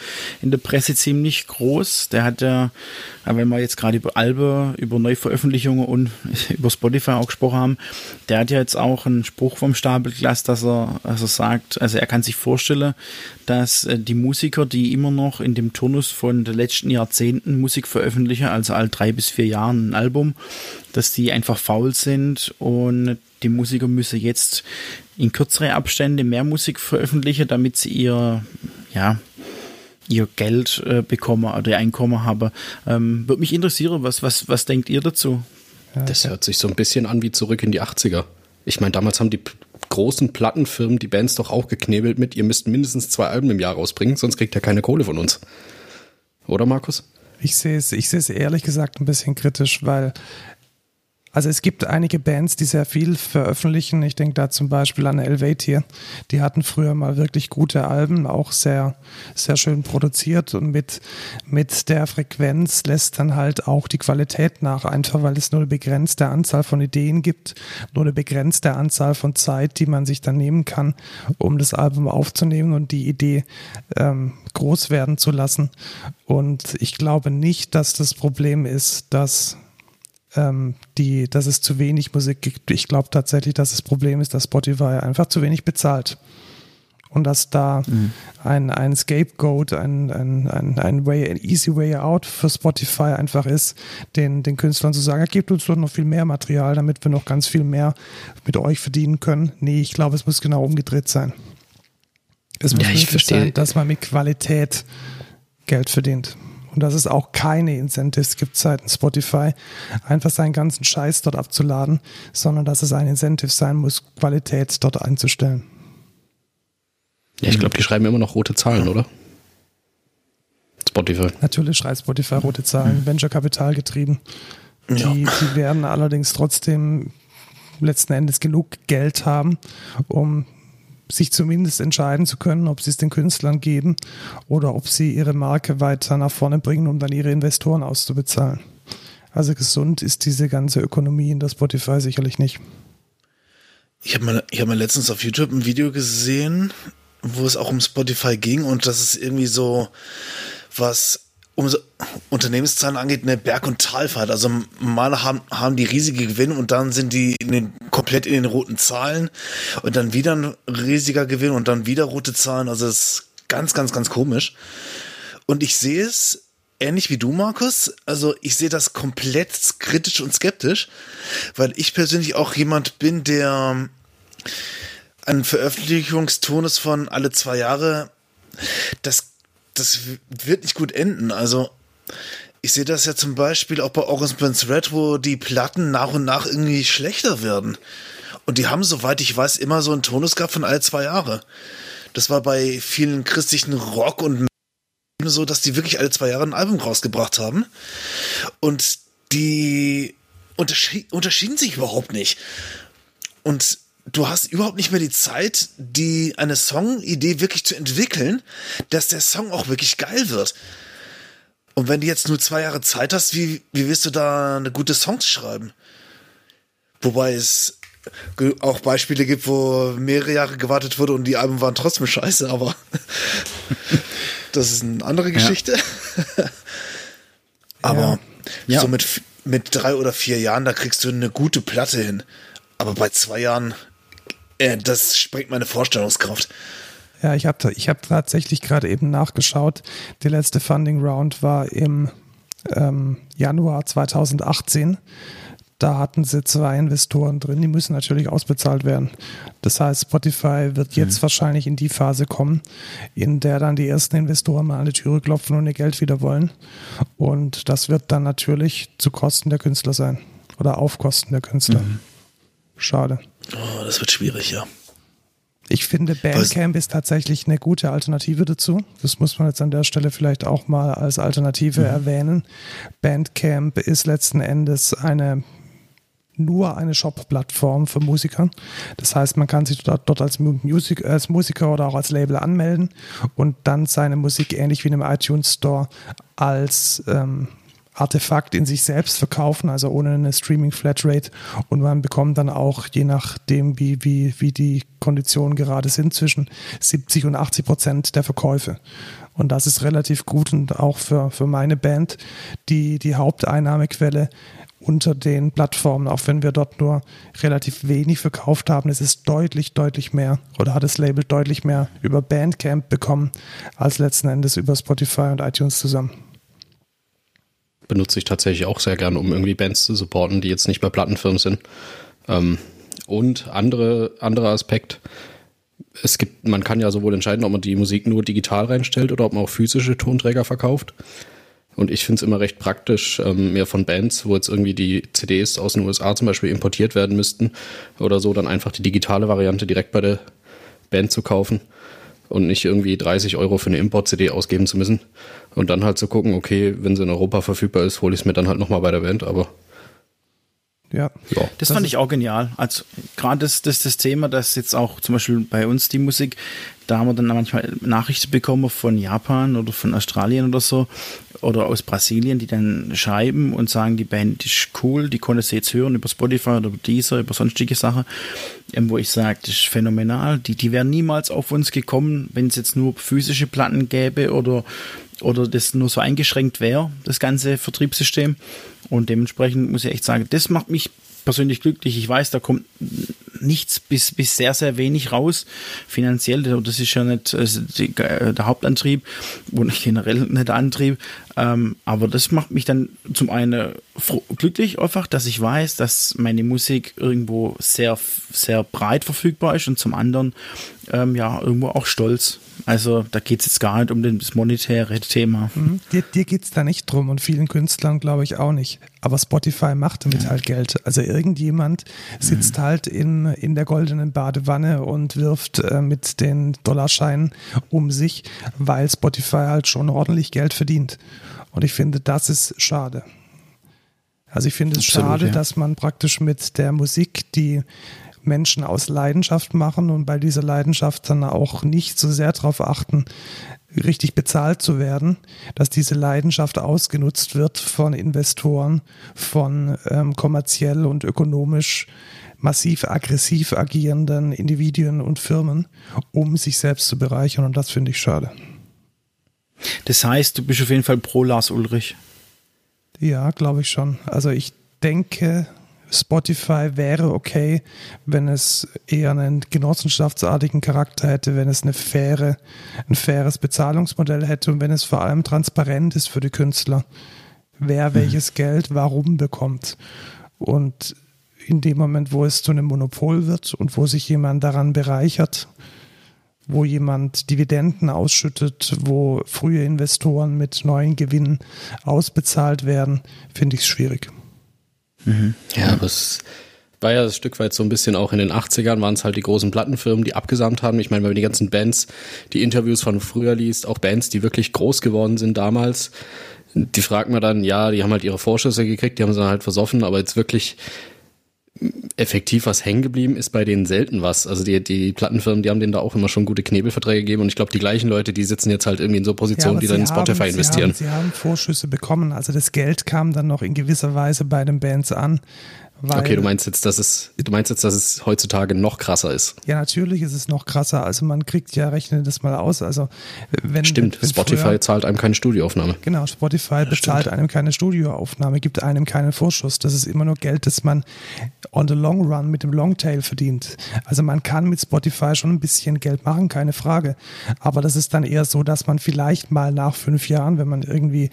in der Presse ziemlich groß. Der hat ja, wenn wir jetzt gerade über Albe, über Neuveröffentlichungen und über Spotify auch gesprochen haben, der hat ja jetzt auch einen Spruch vom Stapel gelassen, dass er, er sagt, also er kann sich vorstellen, dass äh, die Musiker, die immer noch in dem Turnus von den letzten Jahrzehnten Musik veröffentlichen, also all drei bis vier Jahren ein Album, dass die einfach faul sind und die Musiker müssen jetzt in kürzere Abstände mehr Musik veröffentlichen, damit sie ihr, ja, ihr Geld äh, bekommen oder ihr Einkommen haben. Ähm, Würde mich interessieren, was, was, was denkt ihr dazu? Das hört sich so ein bisschen an wie zurück in die 80er. Ich meine, damals haben die großen Plattenfirmen die Bands doch auch geknebelt mit, ihr müsst mindestens zwei Alben im Jahr rausbringen, sonst kriegt ihr keine Kohle von uns. Oder Markus? Ich sehe es, ich sehe es ehrlich gesagt ein bisschen kritisch, weil also es gibt einige Bands, die sehr viel veröffentlichen. Ich denke da zum Beispiel an Elvatier. Die hatten früher mal wirklich gute Alben, auch sehr, sehr schön produziert und mit, mit der Frequenz lässt dann halt auch die Qualität nach, einfach weil es nur eine begrenzte Anzahl von Ideen gibt, nur eine begrenzte Anzahl von Zeit, die man sich dann nehmen kann, um das Album aufzunehmen und die Idee ähm, groß werden zu lassen. Und ich glaube nicht, dass das Problem ist, dass ähm, die, dass es zu wenig Musik gibt. Ich glaube tatsächlich, dass das Problem ist, dass Spotify einfach zu wenig bezahlt. Und dass da ein, ein Scapegoat, ein, ein, ein, ein, way, ein easy way out für Spotify einfach ist, den, den Künstlern zu sagen, gebt uns doch noch viel mehr Material, damit wir noch ganz viel mehr mit euch verdienen können. Nee, ich glaube, es muss genau umgedreht sein. Es muss Ja, ich verstehe. sein, dass man mit Qualität Geld verdient. Und dass es auch keine Incentives gibt seitens Spotify, einfach seinen ganzen Scheiß dort abzuladen, sondern dass es ein Incentive sein muss, Qualität dort einzustellen. Ja, ich glaube, die schreiben immer noch rote Zahlen, oder? Spotify. Natürlich schreibt Spotify rote Zahlen, Venture Kapital getrieben. Die, Ja. die werden allerdings trotzdem letzten Endes genug Geld haben, um sich zumindest entscheiden zu können, ob sie es den Künstlern geben oder ob sie ihre Marke weiter nach vorne bringen, um dann ihre Investoren auszubezahlen. Also gesund ist diese ganze Ökonomie in der Spotify sicherlich nicht. Ich habe mal, ich hab mal letztens auf YouTube ein Video gesehen, wo es auch um Spotify ging und das ist irgendwie so, was um Unternehmenszahlen angeht, eine Berg- und Talfahrt. Also mal haben, haben die riesige Gewinne und dann sind die in den, komplett in den roten Zahlen und dann wieder ein riesiger Gewinn und dann wieder rote Zahlen. Also es ist ganz, ganz, ganz komisch. Und ich sehe es ähnlich wie du, Markus. Also ich sehe das komplett kritisch und skeptisch, weil ich persönlich auch jemand bin, der einen Veröffentlichungstonus von alle zwei Jahre, das, das wird nicht gut enden. Also ich sehe das ja zum Beispiel auch bei August Burns Red, wo die Platten nach und nach irgendwie schlechter werden. Und die haben, soweit ich weiß, immer so einen Tonus gehabt von alle zwei Jahre. Das war bei vielen christlichen Rock- und so, dass die wirklich alle zwei Jahre ein Album rausgebracht haben. Und die unterschi unterschieden sich überhaupt nicht. Und du hast überhaupt nicht mehr die Zeit, die eine Songidee wirklich zu entwickeln, dass der Song auch wirklich geil wird. Und wenn du jetzt nur zwei Jahre Zeit hast, wie, wie willst du da eine gute Songs schreiben? Wobei es auch Beispiele gibt, wo mehrere Jahre gewartet wurde und die Alben waren trotzdem scheiße, aber das ist eine andere Geschichte. Ja. aber ja. so mit, mit drei oder vier Jahren, da kriegst du eine gute Platte hin. Aber bei zwei Jahren, äh, das sprengt meine Vorstellungskraft. Ja, ich habe ich hab tatsächlich gerade eben nachgeschaut. Die letzte Funding Round war im ähm, Januar 2018 da hatten sie zwei Investoren drin, die müssen natürlich ausbezahlt werden. Das heißt, Spotify wird jetzt mhm. wahrscheinlich in die Phase kommen, in der dann die ersten Investoren mal an die Türe klopfen und ihr Geld wieder wollen. Und das wird dann natürlich zu Kosten der Künstler sein oder auf Kosten der Künstler. Mhm. Schade. Oh, das wird schwierig, ja. Ich finde, Bandcamp ist tatsächlich eine gute Alternative dazu. Das muss man jetzt an der Stelle vielleicht auch mal als Alternative mhm. erwähnen. Bandcamp ist letzten Endes eine nur eine Shop-Plattform für Musiker. Das heißt, man kann sich dort, dort als, Musik, als, Musiker oder auch als Label anmelden und dann seine Musik ähnlich wie in einem iTunes Store als ähm, Artefakt in sich selbst verkaufen, also ohne eine Streaming-Flatrate. Und man bekommt dann auch, je nachdem, wie, wie, wie die Konditionen gerade sind, zwischen 70 und 80 Prozent der Verkäufe. Und das ist relativ gut und auch für, für meine Band die, die Haupteinnahmequelle unter den Plattformen, auch wenn wir dort nur relativ wenig verkauft haben. Es ist deutlich, deutlich mehr oder hat das Label deutlich mehr über Bandcamp bekommen als letzten Endes über Spotify und iTunes zusammen. Benutze ich tatsächlich auch sehr gern, um irgendwie Bands zu supporten, die jetzt nicht bei Plattenfirmen sind. Ähm, und andere, anderer Aspekt, es gibt, man kann ja sowohl entscheiden, ob man die Musik nur digital reinstellt oder ob man auch physische Tonträger verkauft. Und ich finde es immer recht praktisch, ähm, mehr von Bands, wo jetzt irgendwie die CDs aus den USA zum Beispiel importiert werden müssten oder so, dann einfach die digitale Variante direkt bei der Band zu kaufen und nicht irgendwie 30 Euro für eine Import-CD ausgeben zu müssen. Und dann halt zu gucken, okay, wenn sie in Europa verfügbar ist, hole ich es mir dann halt nochmal bei der Band, aber ja. ja. Das, das fand ich auch genial. Also gerade das, das, das Thema, dass jetzt auch zum Beispiel bei uns die Musik, da haben wir dann manchmal Nachrichten bekommen von Japan oder von Australien oder so oder aus Brasilien, die dann schreiben und sagen, die Band ist cool, die konnte sie jetzt hören über Spotify oder über Deezer, über sonstige Sachen, ähm, wo ich sage, das ist phänomenal. Die, die wären niemals auf uns gekommen, wenn es jetzt nur physische Platten gäbe oder, oder das nur so eingeschränkt wäre, das ganze Vertriebssystem. Und dementsprechend muss ich echt sagen, das macht mich persönlich glücklich. Ich weiß, da kommt nichts bis, bis sehr, sehr wenig raus. Finanziell, das ist ja nicht also die, äh, der Hauptantrieb und generell nicht der Antrieb. Ähm, aber das macht mich dann zum einen glücklich einfach, dass ich weiß, dass meine Musik irgendwo sehr, sehr breit verfügbar ist und zum anderen ähm, ja irgendwo auch stolz. Also da geht es jetzt gar nicht um das monetäre Thema. Mhm. Dir, dir geht es da nicht drum und vielen Künstlern glaube ich auch nicht. Aber Spotify macht damit halt Geld. Also irgendjemand sitzt mhm. halt in, in der goldenen Badewanne und wirft äh, mit den Dollarscheinen um sich, weil Spotify halt schon ordentlich Geld verdient. Und ich finde, das ist schade. Also ich finde es Absolut, schade, ja. dass man praktisch mit der Musik, die Menschen aus Leidenschaft machen und bei dieser Leidenschaft dann auch nicht so sehr darauf achten, richtig bezahlt zu werden, dass diese Leidenschaft ausgenutzt wird von Investoren, von ähm, kommerziell und ökonomisch massiv aggressiv agierenden Individuen und Firmen, um sich selbst zu bereichern. Und das finde ich schade. Das heißt, du bist auf jeden Fall pro Lars Ulrich. Ja, glaube ich schon. Also ich denke, Spotify wäre okay, wenn es eher einen genossenschaftsartigen Charakter hätte, wenn es eine faire, ein faires Bezahlungsmodell hätte und wenn es vor allem transparent ist für die Künstler, wer mhm. welches Geld warum bekommt. Und in dem Moment, wo es zu einem Monopol wird und wo sich jemand daran bereichert, wo jemand Dividenden ausschüttet, wo frühe Investoren mit neuen Gewinnen ausbezahlt werden, finde ich es schwierig. Mhm. Ja, aber es war ja ein Stück weit so ein bisschen auch in den 80ern waren es halt die großen Plattenfirmen, die abgesamt haben. Ich meine, wenn man die ganzen Bands, die Interviews von früher liest, auch Bands, die wirklich groß geworden sind damals, die fragt man dann, ja, die haben halt ihre Vorschüsse gekriegt, die haben sie dann halt versoffen, aber jetzt wirklich effektiv was hängen geblieben ist bei denen selten was. Also die, die Plattenfirmen, die haben denen da auch immer schon gute Knebelverträge gegeben und ich glaube, die gleichen Leute, die sitzen jetzt halt irgendwie in so Positionen, ja, die dann in Spotify haben, investieren. Sie haben, sie haben Vorschüsse bekommen, also das Geld kam dann noch in gewisser Weise bei den Bands an. Okay, du meinst jetzt, dass es, du meinst jetzt, dass es heutzutage noch krasser ist? Ja, natürlich ist es noch krasser. Also man kriegt ja, rechne das mal aus. Also wenn stimmt, wenn Spotify früher, zahlt einem keine Studioaufnahme. Genau, Spotify bezahlt stimmt. einem keine Studioaufnahme, gibt einem keinen Vorschuss. Das ist immer nur Geld, das man on the long run mit dem Longtail verdient. Also man kann mit Spotify schon ein bisschen Geld machen, keine Frage. Aber das ist dann eher so, dass man vielleicht mal nach fünf Jahren, wenn man irgendwie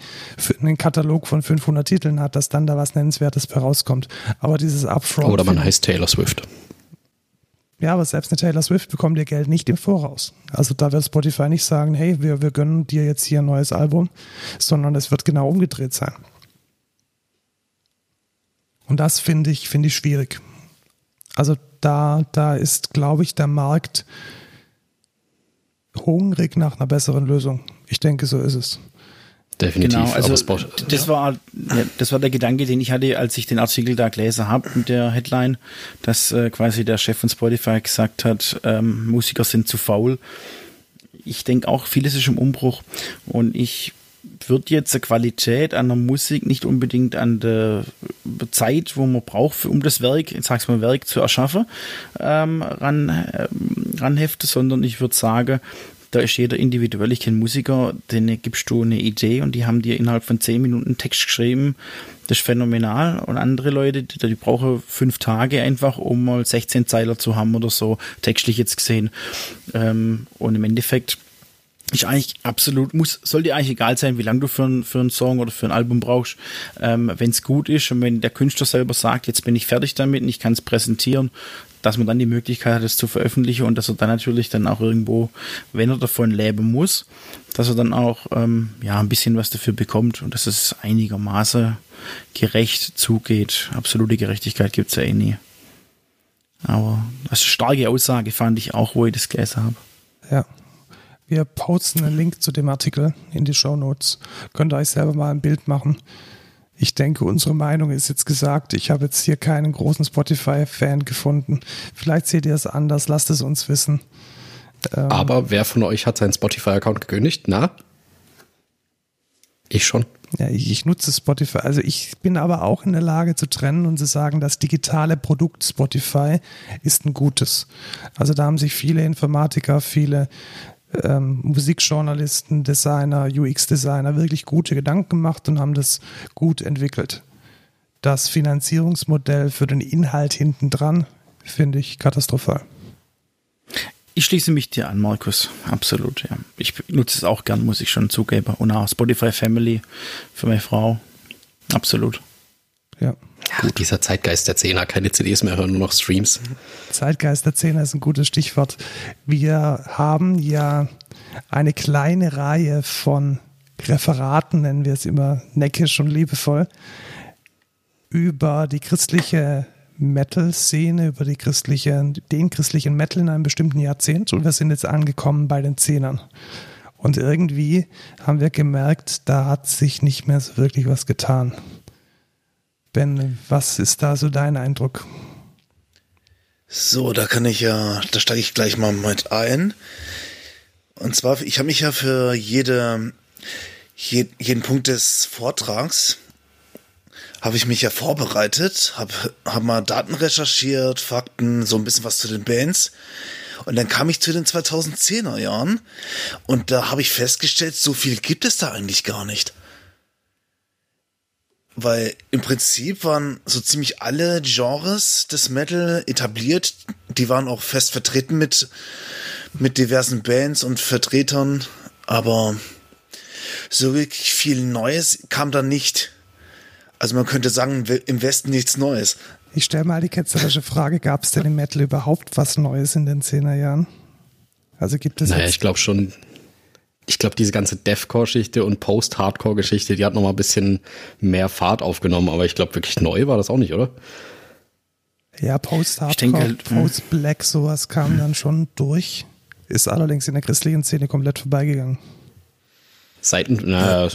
einen Katalog von 500 Titeln hat, dass dann da was Nennenswertes herauskommt. Aber dieses Upfront. Oder man heißt Taylor Swift. Ja, aber selbst eine Taylor Swift bekommt ihr Geld nicht im Voraus. Also da wird Spotify nicht sagen, hey, wir, wir gönnen dir jetzt hier ein neues Album, sondern es wird genau umgedreht sein. Und das finde ich, finde ich schwierig. Also da, da ist, glaube ich, der Markt hungrig nach einer besseren Lösung. Ich denke, so ist es. Definitiv. Genau, also das war ja, das war der Gedanke, den ich hatte, als ich den Artikel da gelesen habe mit der Headline, dass äh, quasi der Chef von Spotify gesagt hat, ähm, Musiker sind zu faul. Ich denke auch, vieles ist im Umbruch und ich wird jetzt die Qualität an der Musik nicht unbedingt an der Zeit, wo man braucht, um das Werk, ich sag's mal, Werk zu erschaffen, ähm, ran, äh, ranhefte, sondern ich würde sagen, da ist jeder individuell. Ich kenne Musiker, denen gibst du eine Idee und die haben dir innerhalb von zehn Minuten Text geschrieben. Das ist phänomenal. Und andere Leute, die, die brauchen fünf Tage einfach, um mal 16 Zeiler zu haben oder so, textlich jetzt gesehen. Ähm, und im Endeffekt ist eigentlich absolut, muss, soll dir eigentlich egal sein, wie lange du für, ein, für einen Song oder für ein Album brauchst. Ähm, wenn es gut ist und wenn der Künstler selber sagt, jetzt bin ich fertig damit und ich kann es präsentieren, dass man dann die Möglichkeit hat, es zu veröffentlichen und dass er dann natürlich dann auch irgendwo, wenn er davon leben muss, dass er dann auch ähm, ja ein bisschen was dafür bekommt und dass es einigermaßen gerecht zugeht. Absolute Gerechtigkeit gibt es ja eh nie. Aber das ist eine starke Aussage fand ich auch, wo ich das gelesen habe. Ja. Wir posten einen Link zu dem Artikel in die Show Notes. Könnt ihr euch selber mal ein Bild machen ich denke, unsere Meinung ist jetzt gesagt. Ich habe jetzt hier keinen großen Spotify-Fan gefunden. Vielleicht seht ihr es anders, lasst es uns wissen. Ähm, aber wer von euch hat seinen Spotify-Account gekündigt? Na? Ich schon. Ja, ich, ich, nutze Spotify. Also ich bin aber auch in der Lage zu trennen und zu sagen, das digitale Produkt Spotify ist ein gutes. Also da haben sich viele Informatiker, viele ähm, Musikjournalisten, Designer, UX-Designer wirklich gute Gedanken gemacht und haben das gut entwickelt. Das Finanzierungsmodell für den Inhalt hinten dran finde ich katastrophal. Ich schließe mich dir an, Markus. Absolut, ja. Ich nutze es auch gern, muss ich schon zugeben. Und auch Spotify Family für meine Frau. Absolut. Ja. Gut, dieser Zeitgeist der Zehner, keine CDs mehr hören, nur noch Streams. Zeitgeist der Zehner ist ein gutes Stichwort. Wir haben ja eine kleine Reihe von Referaten, nennen wir es immer neckisch und liebevoll, über die christliche Metal-Szene, über die christliche, den christlichen Metal in einem bestimmten Jahrzehnt und wir sind jetzt angekommen bei den Zehnern. Und irgendwie haben wir gemerkt, da hat sich nicht mehr so wirklich was getan. Ben, was ist da so dein Eindruck? So, da kann ich ja, da steige ich gleich mal mit ein. Und zwar, ich habe mich ja für jede, jeden Punkt des Vortrags habe ich mich ja vorbereitet, habe hab mal Daten recherchiert, Fakten, so ein bisschen was zu den Bands. Und dann kam ich zu den 2010er Jahren und da habe ich festgestellt, so viel gibt es da eigentlich gar nicht weil im Prinzip waren so ziemlich alle Genres des Metal etabliert. Die waren auch fest vertreten mit, mit diversen Bands und Vertretern, aber so wirklich viel Neues kam da nicht. Also man könnte sagen, im Westen nichts Neues. Ich stelle mal die ketzerische Frage, gab es denn im Metal überhaupt was Neues in den 10er Jahren? Also gibt es. Naja, ich glaube schon. Ich glaube, diese ganze Deathcore-Geschichte und Post-Hardcore-Geschichte, die hat noch mal ein bisschen mehr Fahrt aufgenommen, aber ich glaube, wirklich neu war das auch nicht, oder? Ja, Post-Hardcore, halt. Post-Black, sowas kam dann schon durch. Ist allerdings in der christlichen Szene komplett vorbeigegangen. Seiten, naja,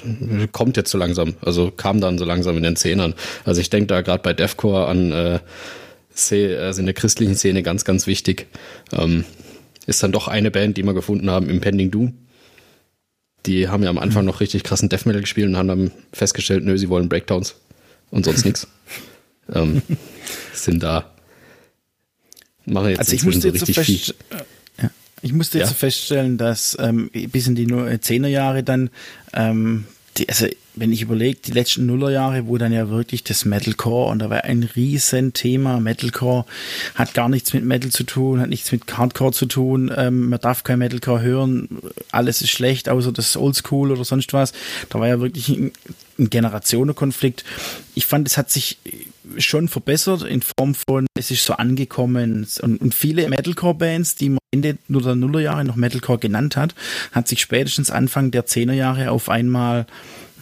kommt jetzt so langsam. Also kam dann so langsam in den Zehnern. Also ich denke da gerade bei Deathcore an, äh, also in der christlichen Szene ganz, ganz wichtig. Ähm, ist dann doch eine Band, die wir gefunden haben, Impending Doom. Die haben ja am Anfang noch richtig krassen Death Metal gespielt und haben dann festgestellt, nö, sie wollen Breakdowns und sonst nichts. Ähm, sind da. Machen jetzt also ich musste so richtig viel. Ich musste jetzt ja. feststellen, dass ähm, bis in die 10er Jahre dann ähm, die, also wenn ich überlege, die letzten Nullerjahre, wo dann ja wirklich das Metalcore und da war ein riesen Thema. Metalcore hat gar nichts mit Metal zu tun, hat nichts mit Hardcore zu tun. Ähm, man darf kein Metalcore hören, alles ist schlecht, außer das Oldschool oder sonst was. Da war ja wirklich ein, ein Generationenkonflikt. Ich fand, es hat sich schon verbessert in Form von, es ist so angekommen und, und viele Metalcore-Bands, die man Ende der Nullerjahre noch Metalcore genannt hat, hat sich spätestens Anfang der Zehnerjahre auf einmal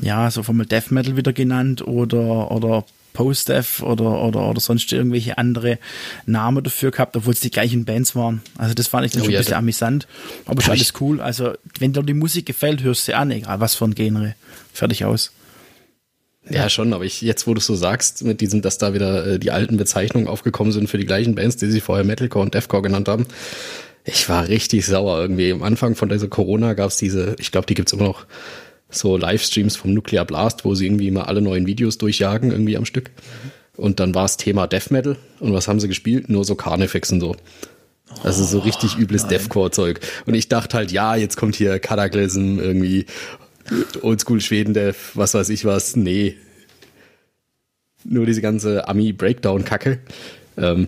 ja, so vom Death Metal wieder genannt oder, oder Post-Death oder, oder, oder sonst irgendwelche andere Namen dafür gehabt, obwohl es die gleichen Bands waren. Also das fand ich dann oh, schon ja, ein bisschen amüsant. Aber ist alles cool. Also wenn dir die Musik gefällt, hörst du sie an, egal was für ein Genre. Fertig aus. Ja, schon, aber ich, jetzt, wo du so sagst, mit diesem, dass da wieder äh, die alten Bezeichnungen aufgekommen sind für die gleichen Bands, die sie vorher Metalcore und Deathcore genannt haben, ich war richtig sauer irgendwie. Am Anfang von dieser Corona gab es diese, ich glaube, die gibt's immer noch, so Livestreams vom Nuclear Blast, wo sie irgendwie immer alle neuen Videos durchjagen, irgendwie am Stück. Und dann war es Thema Death Metal. Und was haben sie gespielt? Nur so Carnifex und so. Also so richtig oh, übles Deathcore-Zeug. Und ich dachte halt, ja, jetzt kommt hier Cataclysm, irgendwie Oldschool Schweden Death, was weiß ich was. Nee. Nur diese ganze Ami-Breakdown-Kacke. Ähm,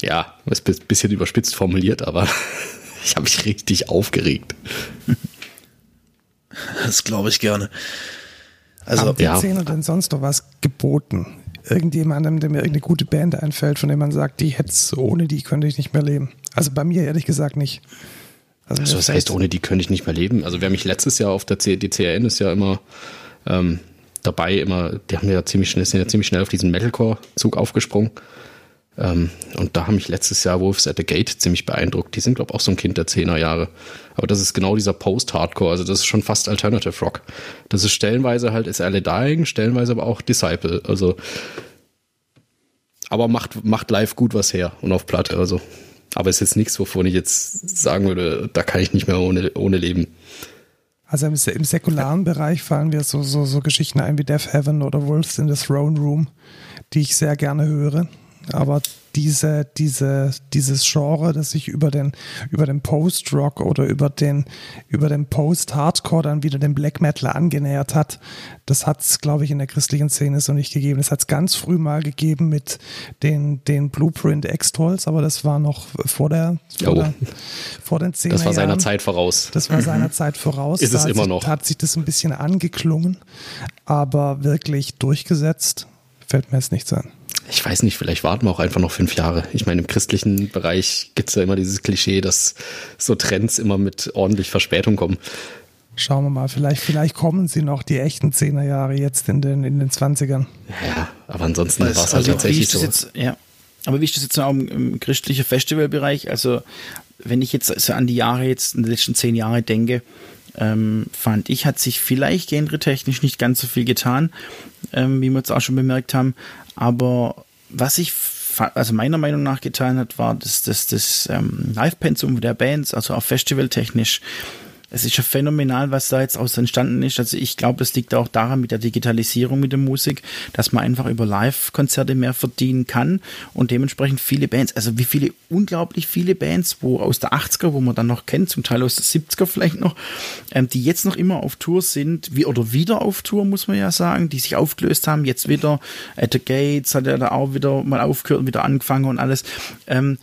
ja, ist ein bisschen überspitzt formuliert, aber ich habe mich richtig aufgeregt. Das glaube ich gerne. Also, Haben die ja. Szene denn sonst noch was geboten? Irgendjemandem, der mir irgendeine gute Band einfällt, von dem man sagt, die hätte ohne die könnte ich nicht mehr leben. Also bei mir ehrlich gesagt nicht. Also, also was heißt, ohne die könnte ich nicht mehr leben? Also wer mich letztes Jahr auf der C die CRN ist ja immer ähm, dabei, immer, die haben ja ziemlich schnell, sind ja ziemlich schnell auf diesen Metalcore-Zug aufgesprungen. Ähm, und da haben mich letztes Jahr Wolves at the Gate ziemlich beeindruckt. Die sind, glaube ich, auch so ein Kind der 10er Jahre. Aber das ist genau dieser Post-Hardcore, also das ist schon fast Alternative Rock. Das ist stellenweise halt ist Early Dying, stellenweise aber auch Disciple. Also, aber macht, macht live gut was her und auf Platte. Also, aber ist jetzt nichts, wovon ich jetzt sagen würde, da kann ich nicht mehr ohne, ohne leben. Also im, im säkularen Bereich fallen wir so, so, so Geschichten ein wie Death Heaven oder Wolves in the Throne Room, die ich sehr gerne höre aber diese, diese, dieses Genre, das sich über den, über den Post-Rock oder über den, über den Post-Hardcore dann wieder dem Black Metal angenähert hat, das hat es, glaube ich, in der christlichen Szene so nicht gegeben. Es hat es ganz früh mal gegeben mit den, den Blueprint X-Trolls, aber das war noch vor der, vor, oh. der, vor den 10 Das war seiner Zeit voraus. Das war seiner Zeit voraus. Ist es immer noch. Hat sich das ein bisschen angeklungen, aber wirklich durchgesetzt fällt mir jetzt nichts an ich weiß nicht, vielleicht warten wir auch einfach noch fünf Jahre. Ich meine, im christlichen Bereich gibt es ja immer dieses Klischee, dass so Trends immer mit ordentlich Verspätung kommen. Schauen wir mal, vielleicht, vielleicht kommen sie noch, die echten Zehnerjahre jetzt in den, in den 20ern. Ja, aber ansonsten war es halt also tatsächlich so. Jetzt, ja. Aber wie ist das jetzt auch im, im christlichen Festivalbereich? Also, wenn ich jetzt so an die Jahre jetzt, in den letzten zehn Jahre denke, ähm, fand ich, hat sich vielleicht genretechnisch nicht ganz so viel getan, ähm, wie wir es auch schon bemerkt haben. Aber was ich also meiner Meinung nach getan hat, war das, das, das ähm, Live-Pensum der Bands, also auch festivaltechnisch es ist ja phänomenal, was da jetzt aus entstanden ist. Also ich glaube, das liegt auch daran mit der Digitalisierung mit der Musik, dass man einfach über Live-Konzerte mehr verdienen kann und dementsprechend viele Bands, also wie viele, unglaublich viele Bands, wo aus der 80er, wo man dann noch kennt, zum Teil aus der 70er vielleicht noch, ähm, die jetzt noch immer auf Tour sind, wie, oder wieder auf Tour, muss man ja sagen, die sich aufgelöst haben, jetzt wieder At the Gates hat er da auch wieder mal aufgehört, und wieder angefangen und alles. Ähm,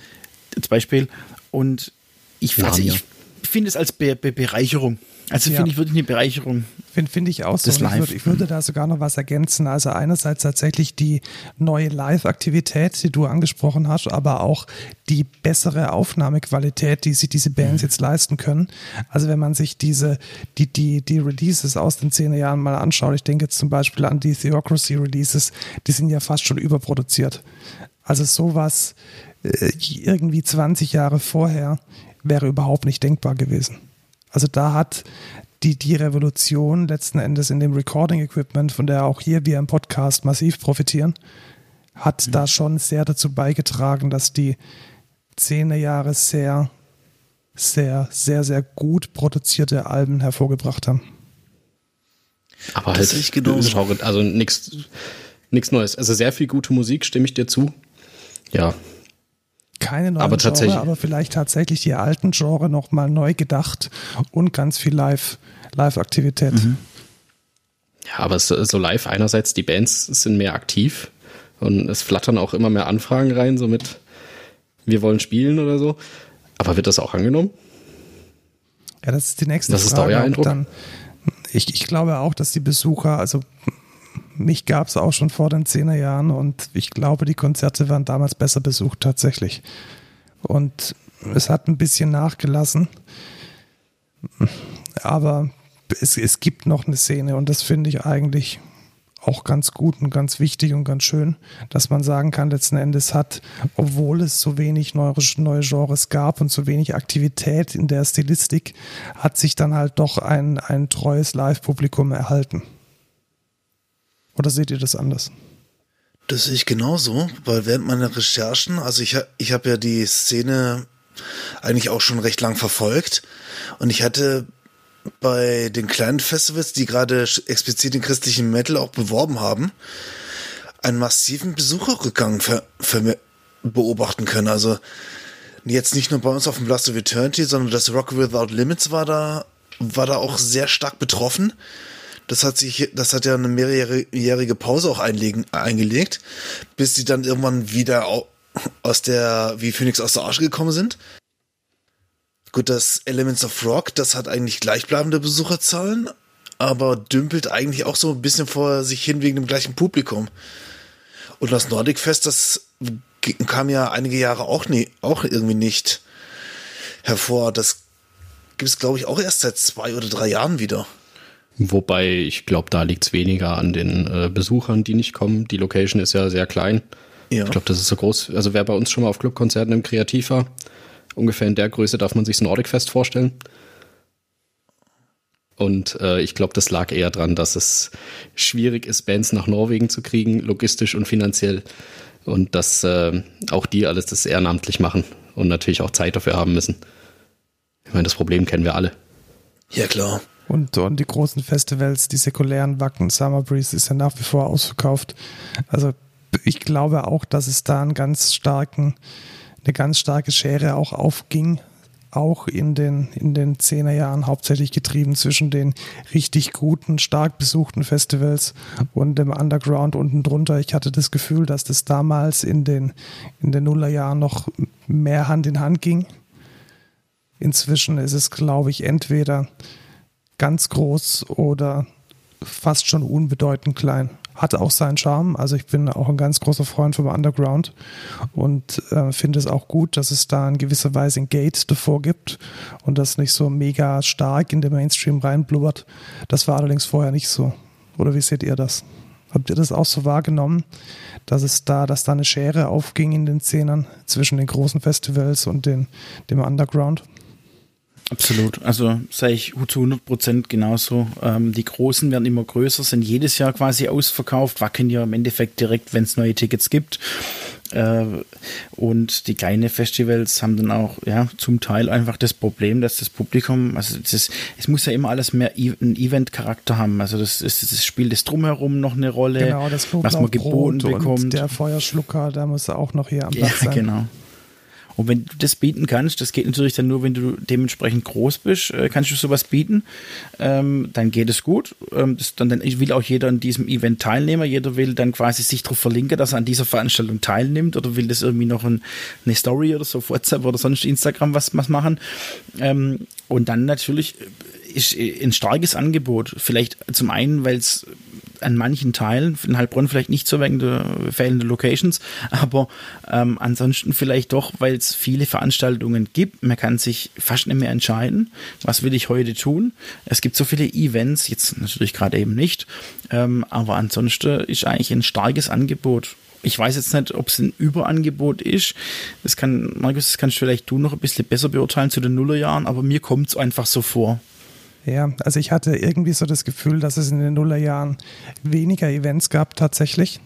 als Beispiel. Und ich, also ich finde es als Be Be Bereicherung. Also ja. finde ich wirklich eine Bereicherung. Finde find ich auch so. Ich würde, ich würde, da sogar noch was ergänzen. Also einerseits tatsächlich die neue Live-Aktivität, die du angesprochen hast, aber auch die bessere Aufnahmequalität, die sich diese Bands mhm. jetzt leisten können. Also wenn man sich diese, die, die, die Releases aus den zehn Jahren mal anschaut, ich denke jetzt zum Beispiel an die Theocracy Releases, die sind ja fast schon überproduziert. Also sowas äh, irgendwie 20 Jahre vorher wäre überhaupt nicht denkbar gewesen. Also da hat die, die Revolution letzten Endes in dem Recording-Equipment, von der auch hier wir im Podcast massiv profitieren, hat mhm. da schon sehr dazu beigetragen, dass die zehn Jahre sehr, sehr, sehr, sehr gut produzierte Alben hervorgebracht haben. Aber halt, ich genauso. also nichts Neues. Also sehr viel gute Musik, stimme ich dir zu. Ja, keine neuen aber Genre, aber vielleicht tatsächlich die alten Genre nochmal neu gedacht und ganz viel Live, Live-Aktivität. Mhm. Ja, aber so, so live einerseits, die Bands sind mehr aktiv und es flattern auch immer mehr Anfragen rein, so mit wir wollen spielen oder so. Aber wird das auch angenommen? Ja, das ist die nächste das Frage. Das ist euer Eindruck? Dann, ich, ich glaube auch, dass die Besucher, also mich gab es auch schon vor den 10er Jahren und ich glaube, die Konzerte waren damals besser besucht tatsächlich. Und es hat ein bisschen nachgelassen. Aber es, es gibt noch eine Szene und das finde ich eigentlich auch ganz gut und ganz wichtig und ganz schön, dass man sagen kann, letzten Endes hat, obwohl es so wenig neue, neue Genres gab und so wenig Aktivität in der Stilistik, hat sich dann halt doch ein, ein treues Live-Publikum erhalten. Oder seht ihr das anders? Das sehe ich genauso, weil während meiner Recherchen, also ich, ich habe ja die Szene eigentlich auch schon recht lang verfolgt und ich hatte bei den kleinen Festivals, die gerade explizit den christlichen Metal auch beworben haben, einen massiven Besucherrückgang für, für beobachten können. Also jetzt nicht nur bei uns auf dem Blast of Eternity, sondern das Rock Without Limits war da, war da auch sehr stark betroffen. Das hat sich, das hat ja eine mehrjährige Pause auch einlegen, eingelegt, bis sie dann irgendwann wieder aus der, wie Phoenix aus der Asche gekommen sind. Gut, das Elements of Rock, das hat eigentlich gleichbleibende Besucherzahlen, aber dümpelt eigentlich auch so ein bisschen vor sich hin wegen dem gleichen Publikum. Und das Nordic Fest, das kam ja einige Jahre auch, nie, auch irgendwie nicht hervor. Das gibt es, glaube ich, auch erst seit zwei oder drei Jahren wieder. Wobei ich glaube, da liegt es weniger an den äh, Besuchern, die nicht kommen. Die Location ist ja sehr klein. Ja. Ich glaube, das ist so groß. Also wer bei uns schon mal auf Clubkonzerten im Kreativ war, ungefähr in der Größe darf man sich ein Nordic Fest vorstellen. Und äh, ich glaube, das lag eher daran, dass es schwierig ist, Bands nach Norwegen zu kriegen, logistisch und finanziell. Und dass äh, auch die alles das ehrenamtlich machen und natürlich auch Zeit dafür haben müssen. Ich meine, das Problem kennen wir alle. Ja, klar. Und, und die großen Festivals, die säkulären Wacken, Summer Breeze ist ja nach wie vor ausverkauft. Also ich glaube auch, dass es da einen ganz starken, eine ganz starke Schere auch aufging, auch in den, in den Zehnerjahren hauptsächlich getrieben zwischen den richtig guten, stark besuchten Festivals und dem Underground unten drunter. Ich hatte das Gefühl, dass das damals in den, in den Nullerjahren noch mehr Hand in Hand ging. Inzwischen ist es, glaube ich, entweder ganz groß oder fast schon unbedeutend klein. Hat auch seinen Charme. Also ich bin auch ein ganz großer Freund vom Underground und äh, finde es auch gut, dass es da in gewisser Weise ein Gate davor gibt und das nicht so mega stark in den Mainstream reinblubbert. Das war allerdings vorher nicht so. Oder wie seht ihr das? Habt ihr das auch so wahrgenommen, dass es da, dass da eine Schere aufging in den Szenern zwischen den großen Festivals und den, dem Underground? Absolut. Also sage ich zu 100 Prozent genauso. Ähm, die Großen werden immer größer, sind jedes Jahr quasi ausverkauft, wackeln ja im Endeffekt direkt, wenn es neue Tickets gibt. Äh, und die kleinen Festivals haben dann auch ja zum Teil einfach das Problem, dass das Publikum, also das, es muss ja immer alles mehr e einen Event-Charakter haben. Also das, das, das spielt das drumherum noch eine Rolle, genau, das was man geboten bekommt. der Feuerschlucker, da muss auch noch hier am Platz ja, sein. Genau. Und wenn du das bieten kannst, das geht natürlich dann nur, wenn du dementsprechend groß bist, äh, kannst du sowas bieten, ähm, dann geht es gut. Ähm, das, dann, dann will auch jeder an diesem Event teilnehmen. Jeder will dann quasi sich darauf verlinken, dass er an dieser Veranstaltung teilnimmt oder will das irgendwie noch ein, eine Story oder so WhatsApp oder sonst Instagram was, was machen. Ähm, und dann natürlich ist ein starkes Angebot. Vielleicht zum einen, weil es an manchen Teilen, in Heilbronn vielleicht nicht so wegen der fehlenden Locations, aber ähm, ansonsten vielleicht doch, weil es viele Veranstaltungen gibt. Man kann sich fast nicht mehr entscheiden, was will ich heute tun. Es gibt so viele Events, jetzt natürlich gerade eben nicht, ähm, aber ansonsten ist eigentlich ein starkes Angebot. Ich weiß jetzt nicht, ob es ein Überangebot ist. Das kann, Markus, das kannst vielleicht du noch ein bisschen besser beurteilen zu den Nullerjahren, aber mir kommt es einfach so vor. Ja, also ich hatte irgendwie so das Gefühl, dass es in den Nullerjahren weniger Events gab tatsächlich.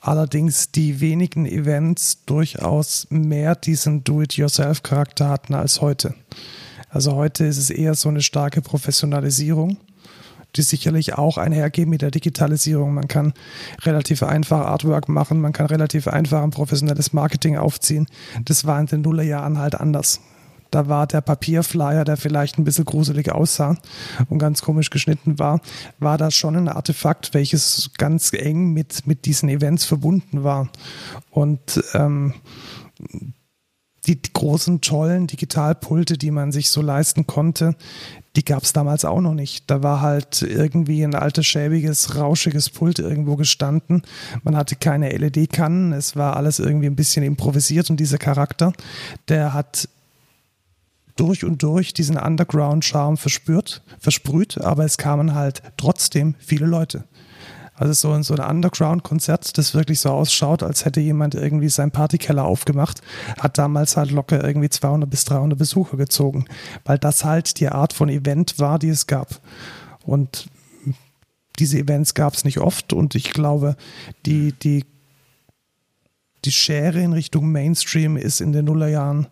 Allerdings die wenigen Events durchaus mehr diesen Do-it-yourself-Charakter hatten als heute. Also heute ist es eher so eine starke Professionalisierung, die sicherlich auch einhergeht mit der Digitalisierung. Man kann relativ einfach Artwork machen, man kann relativ einfach ein professionelles Marketing aufziehen. Das war in den Nullerjahren halt anders. Da war der Papierflyer, der vielleicht ein bisschen gruselig aussah und ganz komisch geschnitten war, war das schon ein Artefakt, welches ganz eng mit, mit diesen Events verbunden war. Und ähm, die, großen, tollen Digitalpulte, die man sich so leisten konnte, die gab es damals auch noch nicht. Da war halt irgendwie ein altes, schäbiges, rauschiges Pult irgendwo gestanden. Man hatte keine LED-Kannen. Es war alles irgendwie ein bisschen improvisiert und dieser Charakter, der hat durch und durch diesen Underground-Charme verspürt, versprüht, aber es kamen halt trotzdem viele Leute. Also so, so ein Underground-Konzert, das wirklich so ausschaut, als hätte jemand irgendwie seinen Partykeller aufgemacht, hat damals halt locker irgendwie 200 bis 300 Besucher gezogen, weil das halt die Art von Event war, die es gab. Und diese Events gab es nicht oft und ich glaube, die, die die Schere in Richtung Mainstream ist in den Nullerjahren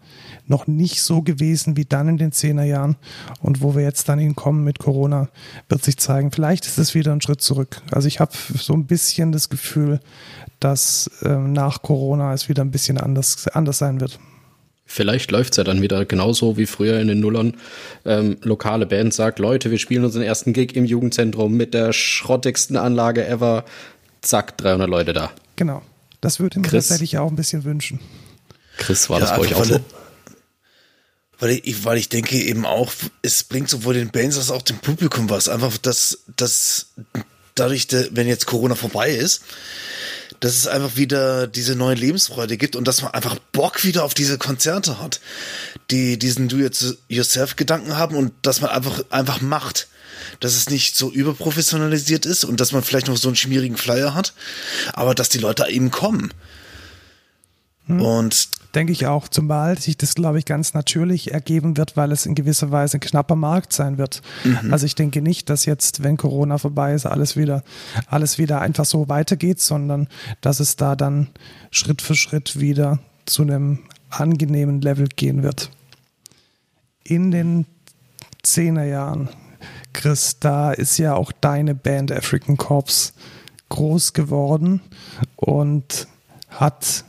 noch nicht so gewesen wie dann in den Zehnerjahren. Und wo wir jetzt dann hinkommen mit Corona, wird sich zeigen, vielleicht ist es wieder ein Schritt zurück. Also ich habe so ein bisschen das Gefühl, dass ähm, nach Corona es wieder ein bisschen anders, anders sein wird. Vielleicht läuft es ja dann wieder genauso wie früher in den Nullern. Ähm, lokale Band sagt, Leute, wir spielen unseren ersten Gig im Jugendzentrum mit der schrottigsten Anlage ever. Zack, 300 Leute da. Genau. Das würde ich mir tatsächlich auch ein bisschen wünschen. Chris, war ja, das bei euch auch so? Weil ich, weil ich denke eben auch, es bringt sowohl den Bands als auch dem Publikum was. Einfach, dass, dass dadurch, wenn jetzt Corona vorbei ist, dass es einfach wieder diese neue Lebensfreude gibt und dass man einfach Bock wieder auf diese Konzerte hat, die diesen Do-Yourself-Gedanken haben und dass man einfach, einfach macht dass es nicht so überprofessionalisiert ist und dass man vielleicht noch so einen schmierigen Flyer hat, aber dass die Leute eben kommen. Hm. Und denke ich auch, zumal sich das, glaube ich, ganz natürlich ergeben wird, weil es in gewisser Weise ein knapper Markt sein wird. Mhm. Also ich denke nicht, dass jetzt, wenn Corona vorbei ist, alles wieder, alles wieder einfach so weitergeht, sondern dass es da dann Schritt für Schritt wieder zu einem angenehmen Level gehen wird. In den Zehnerjahren Chris, da ist ja auch deine Band African Corps groß geworden und hat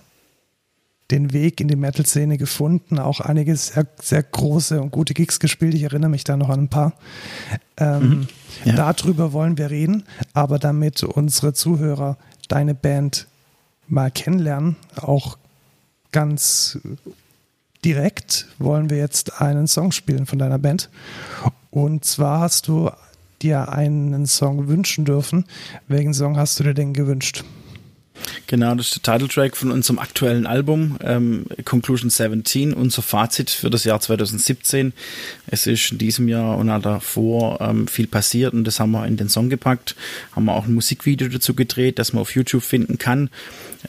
den Weg in die Metal-Szene gefunden, auch einige sehr, sehr große und gute Gigs gespielt. Ich erinnere mich da noch an ein paar. Ähm, mhm. ja. Darüber wollen wir reden, aber damit unsere Zuhörer deine Band mal kennenlernen, auch ganz direkt wollen wir jetzt einen Song spielen von deiner Band. Und zwar hast du dir einen Song wünschen dürfen. Welchen Song hast du dir denn gewünscht? Genau, das ist der Titeltrack von unserem aktuellen Album, ähm, Conclusion 17, unser Fazit für das Jahr 2017. Es ist in diesem Jahr und auch davor ähm, viel passiert und das haben wir in den Song gepackt. Haben wir auch ein Musikvideo dazu gedreht, das man auf YouTube finden kann.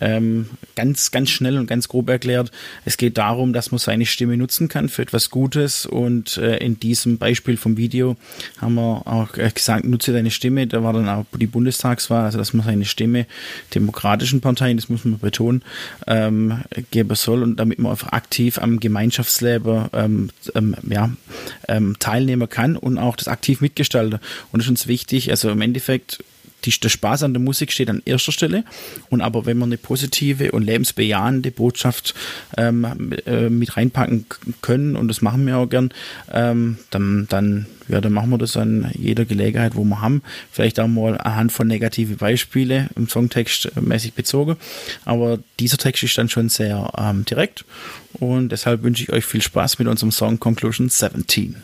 Ähm, ganz, ganz schnell und ganz grob erklärt. Es geht darum, dass man seine Stimme nutzen kann für etwas Gutes und äh, in diesem Beispiel vom Video haben wir auch gesagt, nutze deine Stimme. Da war dann auch die Bundestagswahl, also dass man seine Stimme demokratischen Parteien, das muss man betonen, ähm, geben soll und damit man einfach aktiv am Gemeinschaftsleben ähm, ähm, ja, ähm, teilnehmen kann und auch das aktiv mitgestalten. Und das ist uns wichtig, also im Endeffekt die, der Spaß an der Musik steht an erster Stelle. Und aber wenn wir eine positive und lebensbejahende Botschaft ähm, äh, mit reinpacken können, und das machen wir auch gern, ähm, dann, dann, ja, dann machen wir das an jeder Gelegenheit, wo wir haben. Vielleicht auch mal anhand von negative Beispiele im Songtext mäßig bezogen. Aber dieser Text ist dann schon sehr ähm, direkt. Und deshalb wünsche ich euch viel Spaß mit unserem Song Conclusion 17.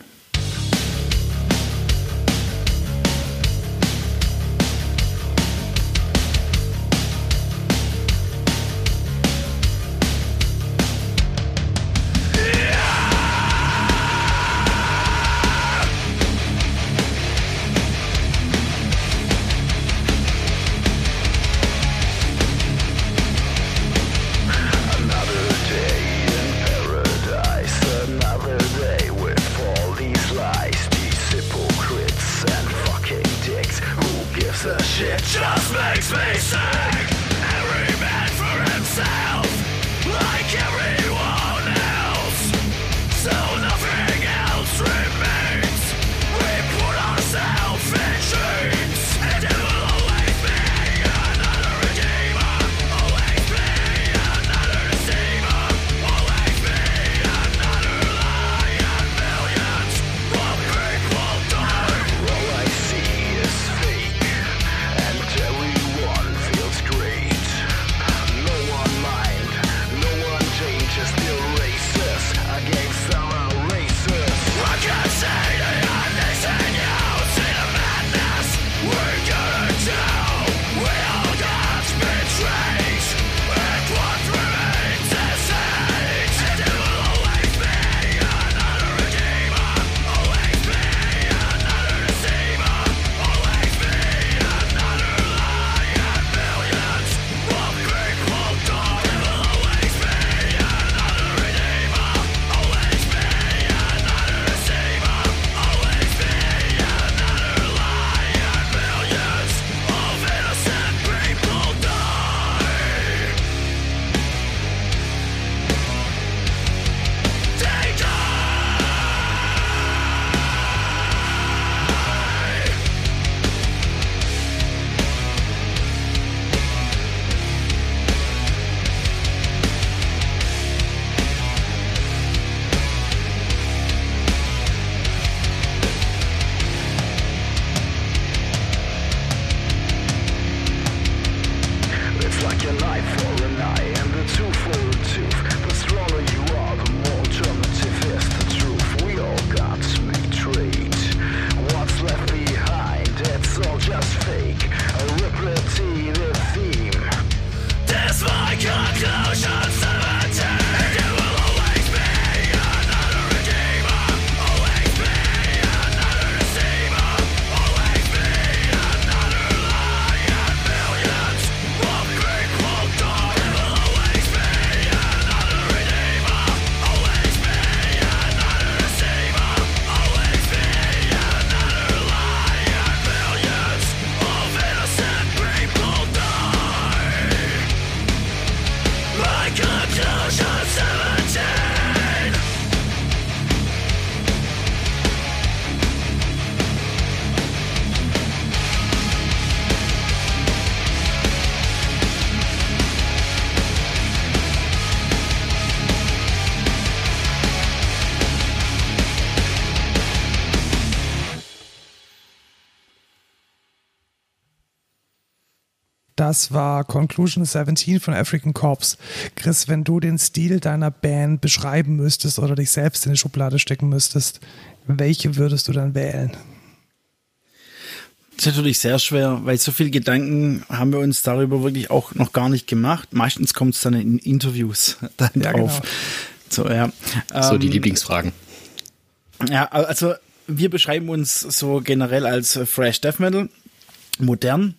Das war Conclusion 17 von African Corps. Chris, wenn du den Stil deiner Band beschreiben müsstest oder dich selbst in die Schublade stecken müsstest, welche würdest du dann wählen? Das ist natürlich sehr schwer, weil so viele Gedanken haben wir uns darüber wirklich auch noch gar nicht gemacht. Meistens kommt es dann in Interviews dann ja, drauf. Genau. So, ja. So die ähm, Lieblingsfragen. Ja, also wir beschreiben uns so generell als Fresh Death Metal, modern.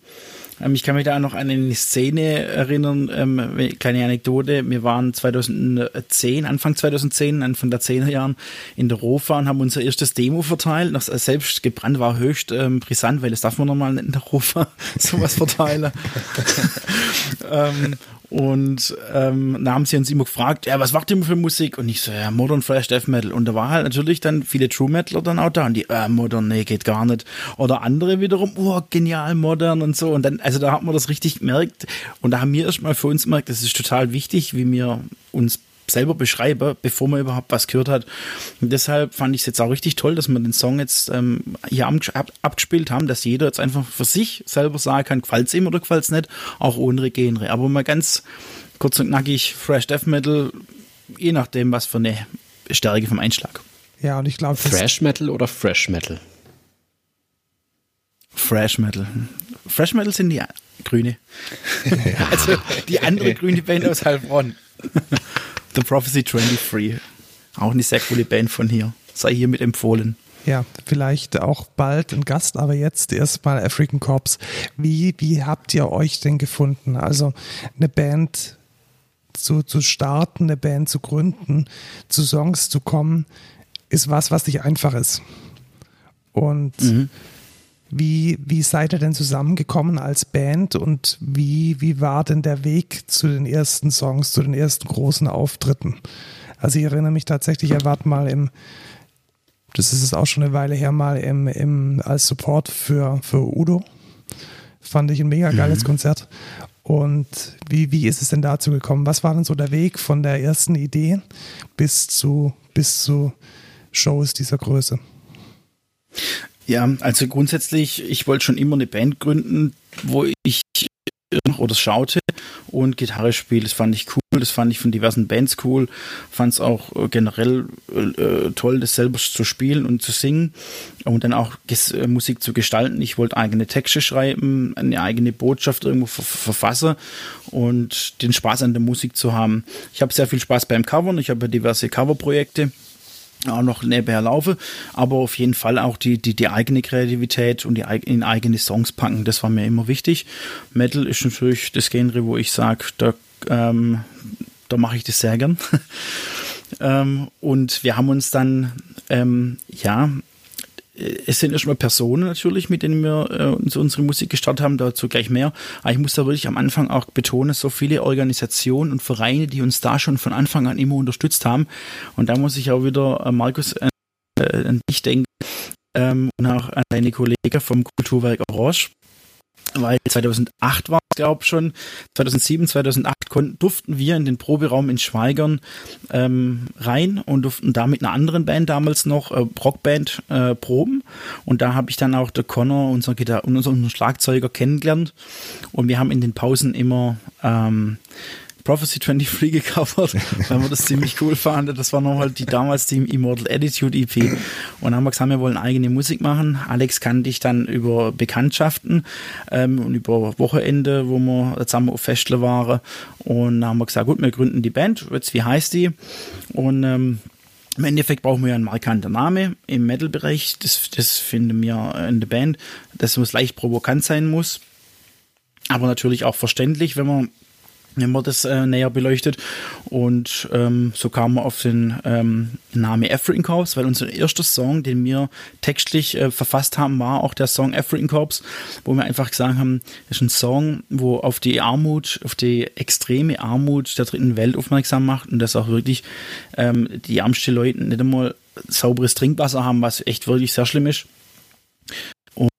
Ähm, ich kann mich da noch an eine Szene erinnern, ähm, kleine Anekdote. Wir waren 2010, Anfang 2010, Anfang der 10er Jahren in der Rofa und haben unser erstes Demo verteilt. Das selbst gebrannt war höchst ähm, brisant, weil das darf man normal in der Rofa sowas verteilen. ähm, und ähm, da haben sie uns immer gefragt, ja, was macht ihr für Musik? Und ich so, ja, Modern Flash Death Metal. Und da war halt natürlich dann viele True Metaler dann auch da. Und die, äh, Modern, nee, geht gar nicht. Oder andere wiederum, oh, genial, modern und so. Und dann, also da hat man das richtig gemerkt. Und da haben wir erstmal für uns gemerkt, das ist total wichtig, wie wir uns selber beschreibe, bevor man überhaupt was gehört hat. Und deshalb fand ich es jetzt auch richtig toll, dass wir den Song jetzt ähm, hier ab, abgespielt haben, dass jeder jetzt einfach für sich selber sagen kann, gefällt es ihm oder gefällt es nicht, auch ohne Genre. Aber mal ganz kurz und knackig, Fresh Death Metal, je nachdem, was für eine Stärke vom Einschlag. Ja, und ich glaube. Fresh Metal oder Fresh Metal? Fresh Metal. Fresh Metal sind die Grüne. also die andere grüne Band aus Heilbronn. The Prophecy 23. Auch eine sehr coole Band von hier. Sei hiermit empfohlen. Ja, vielleicht auch bald ein Gast, aber jetzt erstmal African Corps. Wie, wie habt ihr euch denn gefunden? Also eine Band zu, zu starten, eine Band zu gründen, zu Songs zu kommen, ist was, was nicht einfach ist. Und mhm. Wie, wie seid ihr denn zusammengekommen als Band und wie, wie war denn der Weg zu den ersten Songs, zu den ersten großen Auftritten? Also ich erinnere mich tatsächlich, ihr wart mal im, das ist es auch schon eine Weile her, mal im, im, als Support für, für Udo. Fand ich ein mega geiles mhm. Konzert. Und wie, wie ist es denn dazu gekommen? Was war denn so der Weg von der ersten Idee bis zu, bis zu Shows dieser Größe? Ja, also grundsätzlich, ich wollte schon immer eine Band gründen, wo ich oder schaute und Gitarre spiele. Das fand ich cool, das fand ich von diversen Bands cool. Fand es auch äh, generell äh, toll, das selber zu spielen und zu singen und dann auch äh, Musik zu gestalten. Ich wollte eigene Texte schreiben, eine eigene Botschaft irgendwo ver verfassen und den Spaß an der Musik zu haben. Ich habe sehr viel Spaß beim Covern. Ich habe diverse Coverprojekte auch noch nebenher laufe, aber auf jeden Fall auch die, die, die eigene Kreativität und die in eigene Songs packen, das war mir immer wichtig. Metal ist natürlich das Genre, wo ich sage, da, ähm, da mache ich das sehr gern. ähm, und wir haben uns dann, ähm, ja, es sind erstmal Personen natürlich, mit denen wir äh, uns unsere Musik gestartet haben, dazu gleich mehr. Aber ich muss da wirklich am Anfang auch betonen, so viele Organisationen und Vereine, die uns da schon von Anfang an immer unterstützt haben. Und da muss ich auch wieder, äh, Markus, äh, an dich denken ähm, und auch an deine Kollegen vom Kulturwerk Orange weil 2008 war es, glaube schon, 2007, 2008 konnten, durften wir in den Proberaum in Schweigern ähm, rein und durften da mit einer anderen Band damals noch, äh, Rockband, äh, proben. Und da habe ich dann auch der Connor, unser, Gitar unser, unser Schlagzeuger, kennengelernt. Und wir haben in den Pausen immer ähm, Prophecy 23 gecovert, weil wir das ziemlich cool fanden. Das war nochmal die damals die Immortal Attitude EP. Und dann haben wir gesagt, wir wollen eigene Musik machen. Alex kannte ich dann über Bekanntschaften ähm, und über Wochenende, wo wir zusammen auf Festle waren. Und dann haben wir gesagt, gut, wir gründen die Band. Jetzt, wie heißt die? Und ähm, im Endeffekt brauchen wir ja einen markanten Name im Metal-Bereich. Das, das finden wir in der Band, dass es leicht provokant sein muss. Aber natürlich auch verständlich, wenn man wenn man das äh, näher beleuchtet. Und ähm, so kam man auf den ähm, Namen African Corps, weil unser erster Song, den wir textlich äh, verfasst haben, war auch der Song African Corps, wo wir einfach gesagt haben, das ist ein Song, wo auf die Armut, auf die extreme Armut der dritten Welt aufmerksam macht und dass auch wirklich ähm, die ärmsten Leute nicht einmal sauberes Trinkwasser haben, was echt wirklich sehr schlimm ist.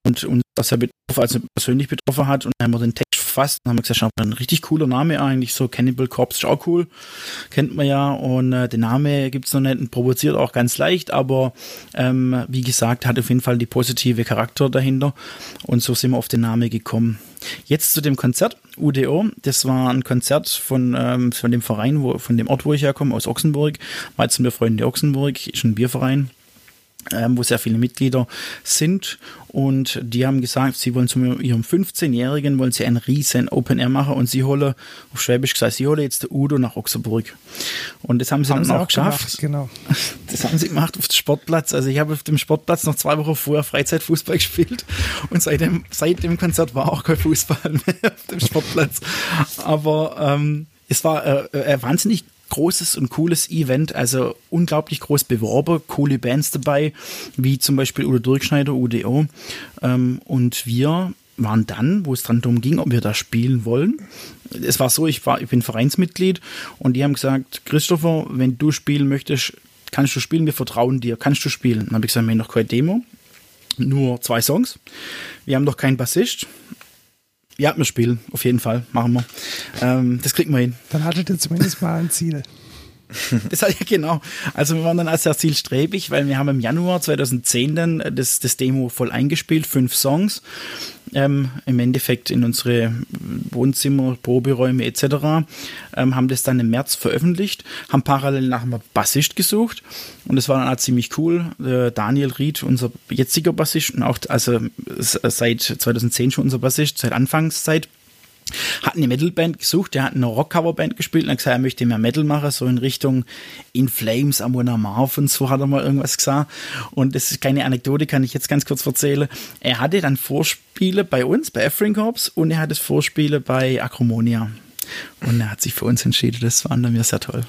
Und uns das ja betroffen, also persönlich betroffen hat und dann haben wir den Text fast. Dann haben wir gesagt, schon ein richtig cooler Name eigentlich, so Cannibal Corpse ist auch cool, kennt man ja. Und äh, den Name gibt es noch nicht und provoziert auch ganz leicht, aber ähm, wie gesagt, hat auf jeden Fall die positive Charakter dahinter. Und so sind wir auf den Namen gekommen. Jetzt zu dem Konzert UDO. Das war ein Konzert von, ähm, von dem Verein, wo, von dem Ort, wo ich herkomme, aus Ochsenburg. Weizen wir Freunde Ochsenburg, ist ein Bierverein ähm, wo sehr viele Mitglieder sind und die haben gesagt, sie wollen zu ihrem 15-Jährigen wollen sie ein riesen Open Air machen und sie holen, auf Schwäbisch gesagt, sie holen jetzt der Udo nach Ochsenburg. Und das haben sie haben dann sie auch, auch geschafft. Gemacht, genau. Das haben sie gemacht auf dem Sportplatz. Also ich habe auf dem Sportplatz noch zwei Wochen vorher Freizeitfußball gespielt und seit dem, seit dem Konzert war auch kein Fußball mehr auf dem Sportplatz. Aber ähm, es war äh, äh, wahnsinnig großes und cooles Event, also unglaublich groß beworben, coole Bands dabei, wie zum Beispiel Udo Durchschneider, UDO. Ähm, und wir waren dann, wo es dran darum ging, ob wir da spielen wollen. Es war so, ich, war, ich bin Vereinsmitglied und die haben gesagt, Christopher, wenn du spielen möchtest, kannst du spielen, wir vertrauen dir, kannst du spielen. Dann habe ich gesagt, wir haben noch keine Demo, nur zwei Songs. Wir haben noch keinen Bassist. Ja, wir spielen, auf jeden Fall, machen wir. Ähm, das kriegen wir hin. Dann hattet ihr zumindest mal ein Ziel. Das ja genau. Also wir waren dann als sehr zielstrebig, weil wir haben im Januar 2010 dann das, das Demo voll eingespielt, fünf Songs. Ähm, Im Endeffekt in unsere Wohnzimmer, Proberäume etc. Ähm, haben das dann im März veröffentlicht, haben parallel nach einem Bassist gesucht und das war dann auch ziemlich cool. Äh, Daniel Ried, unser jetziger Bassist und auch also seit 2010 schon unser Bassist, seit Anfangszeit hat eine Metalband gesucht, der hat eine Rock-Cover-Band gespielt und hat gesagt, er möchte mehr Metal machen, so in Richtung In Flames, Amona Marv und so hat er mal irgendwas gesagt. Und das ist keine Anekdote, kann ich jetzt ganz kurz erzählen. Er hatte dann Vorspiele bei uns, bei Efring Corps und er hatte Vorspiele bei Acromonia. Und er hat sich für uns entschieden, das war mir sehr toll.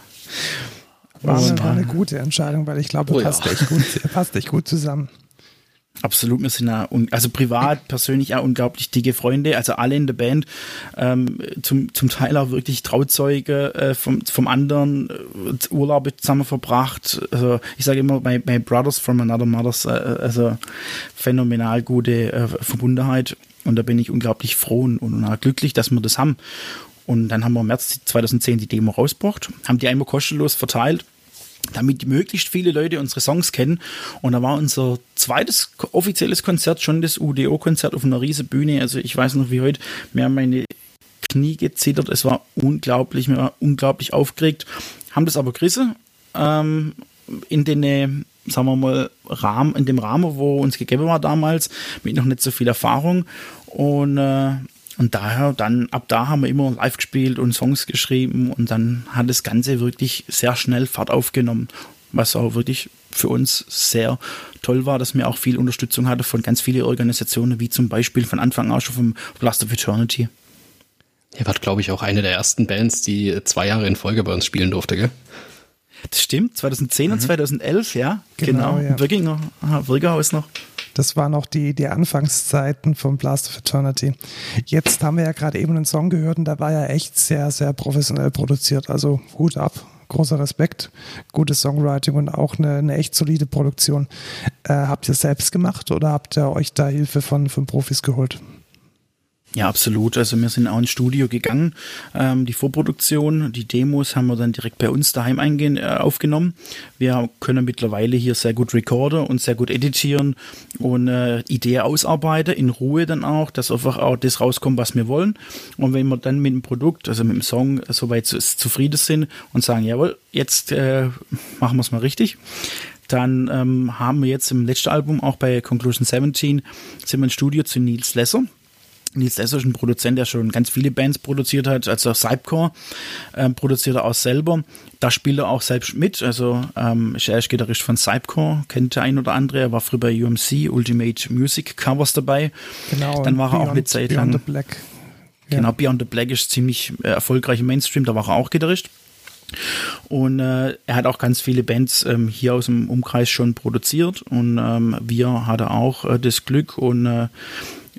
War, eine, war eine gute Entscheidung, weil ich glaube, oh, passt, ja. echt gut, passt echt gut zusammen. Absolut, wir sind ja, also privat, persönlich auch unglaublich dicke Freunde, also alle in der Band, ähm, zum, zum Teil auch wirklich Trauzeuge äh, vom, vom anderen, äh, Urlaube zusammen verbracht. Also ich sage immer, my, my Brothers from Another Mothers, äh, also phänomenal gute äh, Verbundenheit und da bin ich unglaublich froh und, und glücklich, dass wir das haben. Und dann haben wir im März 2010 die Demo rausgebracht, haben die einmal kostenlos verteilt damit möglichst viele Leute unsere Songs kennen. Und da war unser zweites offizielles Konzert schon das UDO-Konzert auf einer riesen Bühne. Also ich weiß noch wie heute, mir haben meine Knie gezittert. Es war unglaublich, mir war unglaublich aufgeregt. Haben das aber gerissen. Ähm, in den, sagen wir mal, Rahmen, in dem Rahmen, wo uns gegeben war damals, mit noch nicht so viel Erfahrung. Und äh, und daher, dann, ab da haben wir immer live gespielt und Songs geschrieben und dann hat das Ganze wirklich sehr schnell Fahrt aufgenommen, was auch wirklich für uns sehr toll war, dass wir auch viel Unterstützung hatten von ganz vielen Organisationen, wie zum Beispiel von Anfang an schon vom Blast of Eternity. Ihr wart, glaube ich, auch eine der ersten Bands, die zwei Jahre in Folge bei uns spielen durfte, gell? Das stimmt, 2010 mhm. und 2011, ja, genau. genau. Ja. Wirginger, Wirgerhaus noch. Das waren noch die, die Anfangszeiten von Blast of Eternity. Jetzt haben wir ja gerade eben einen Song gehört und da war ja echt sehr, sehr professionell produziert. Also Hut ab, großer Respekt, gutes Songwriting und auch eine, eine echt solide Produktion. Äh, habt ihr selbst gemacht oder habt ihr euch da Hilfe von, von Profis geholt? Ja, absolut. Also wir sind auch ins Studio gegangen. Ähm, die Vorproduktion, die Demos haben wir dann direkt bei uns daheim eingehen, äh, aufgenommen. Wir können mittlerweile hier sehr gut recorden und sehr gut editieren und äh, Idee ausarbeiten, in Ruhe dann auch, dass einfach auch das rauskommt, was wir wollen. Und wenn wir dann mit dem Produkt, also mit dem Song, soweit zufrieden sind und sagen, jawohl, jetzt äh, machen wir es mal richtig, dann ähm, haben wir jetzt im letzten Album auch bei Conclusion 17 sind wir ins Studio zu Nils Lesser Nils Lesser ist ein Produzent, der schon ganz viele Bands produziert hat, also Cypcore äh, produziert er auch selber. Da spielt er auch selbst mit, also ähm, ist er ist Gitarrist von Cypcore, kennt der ein oder andere. Er war früher bei UMC, Ultimate Music Covers dabei. Genau. Dann war Beyond, er auch eine Zeit lang. Beyond the Black. Ja. Genau, Beyond the Black ist ziemlich äh, erfolgreich im Mainstream, da war er auch Gitarrist. Und äh, er hat auch ganz viele Bands ähm, hier aus dem Umkreis schon produziert und ähm, wir hatten auch äh, das Glück und äh,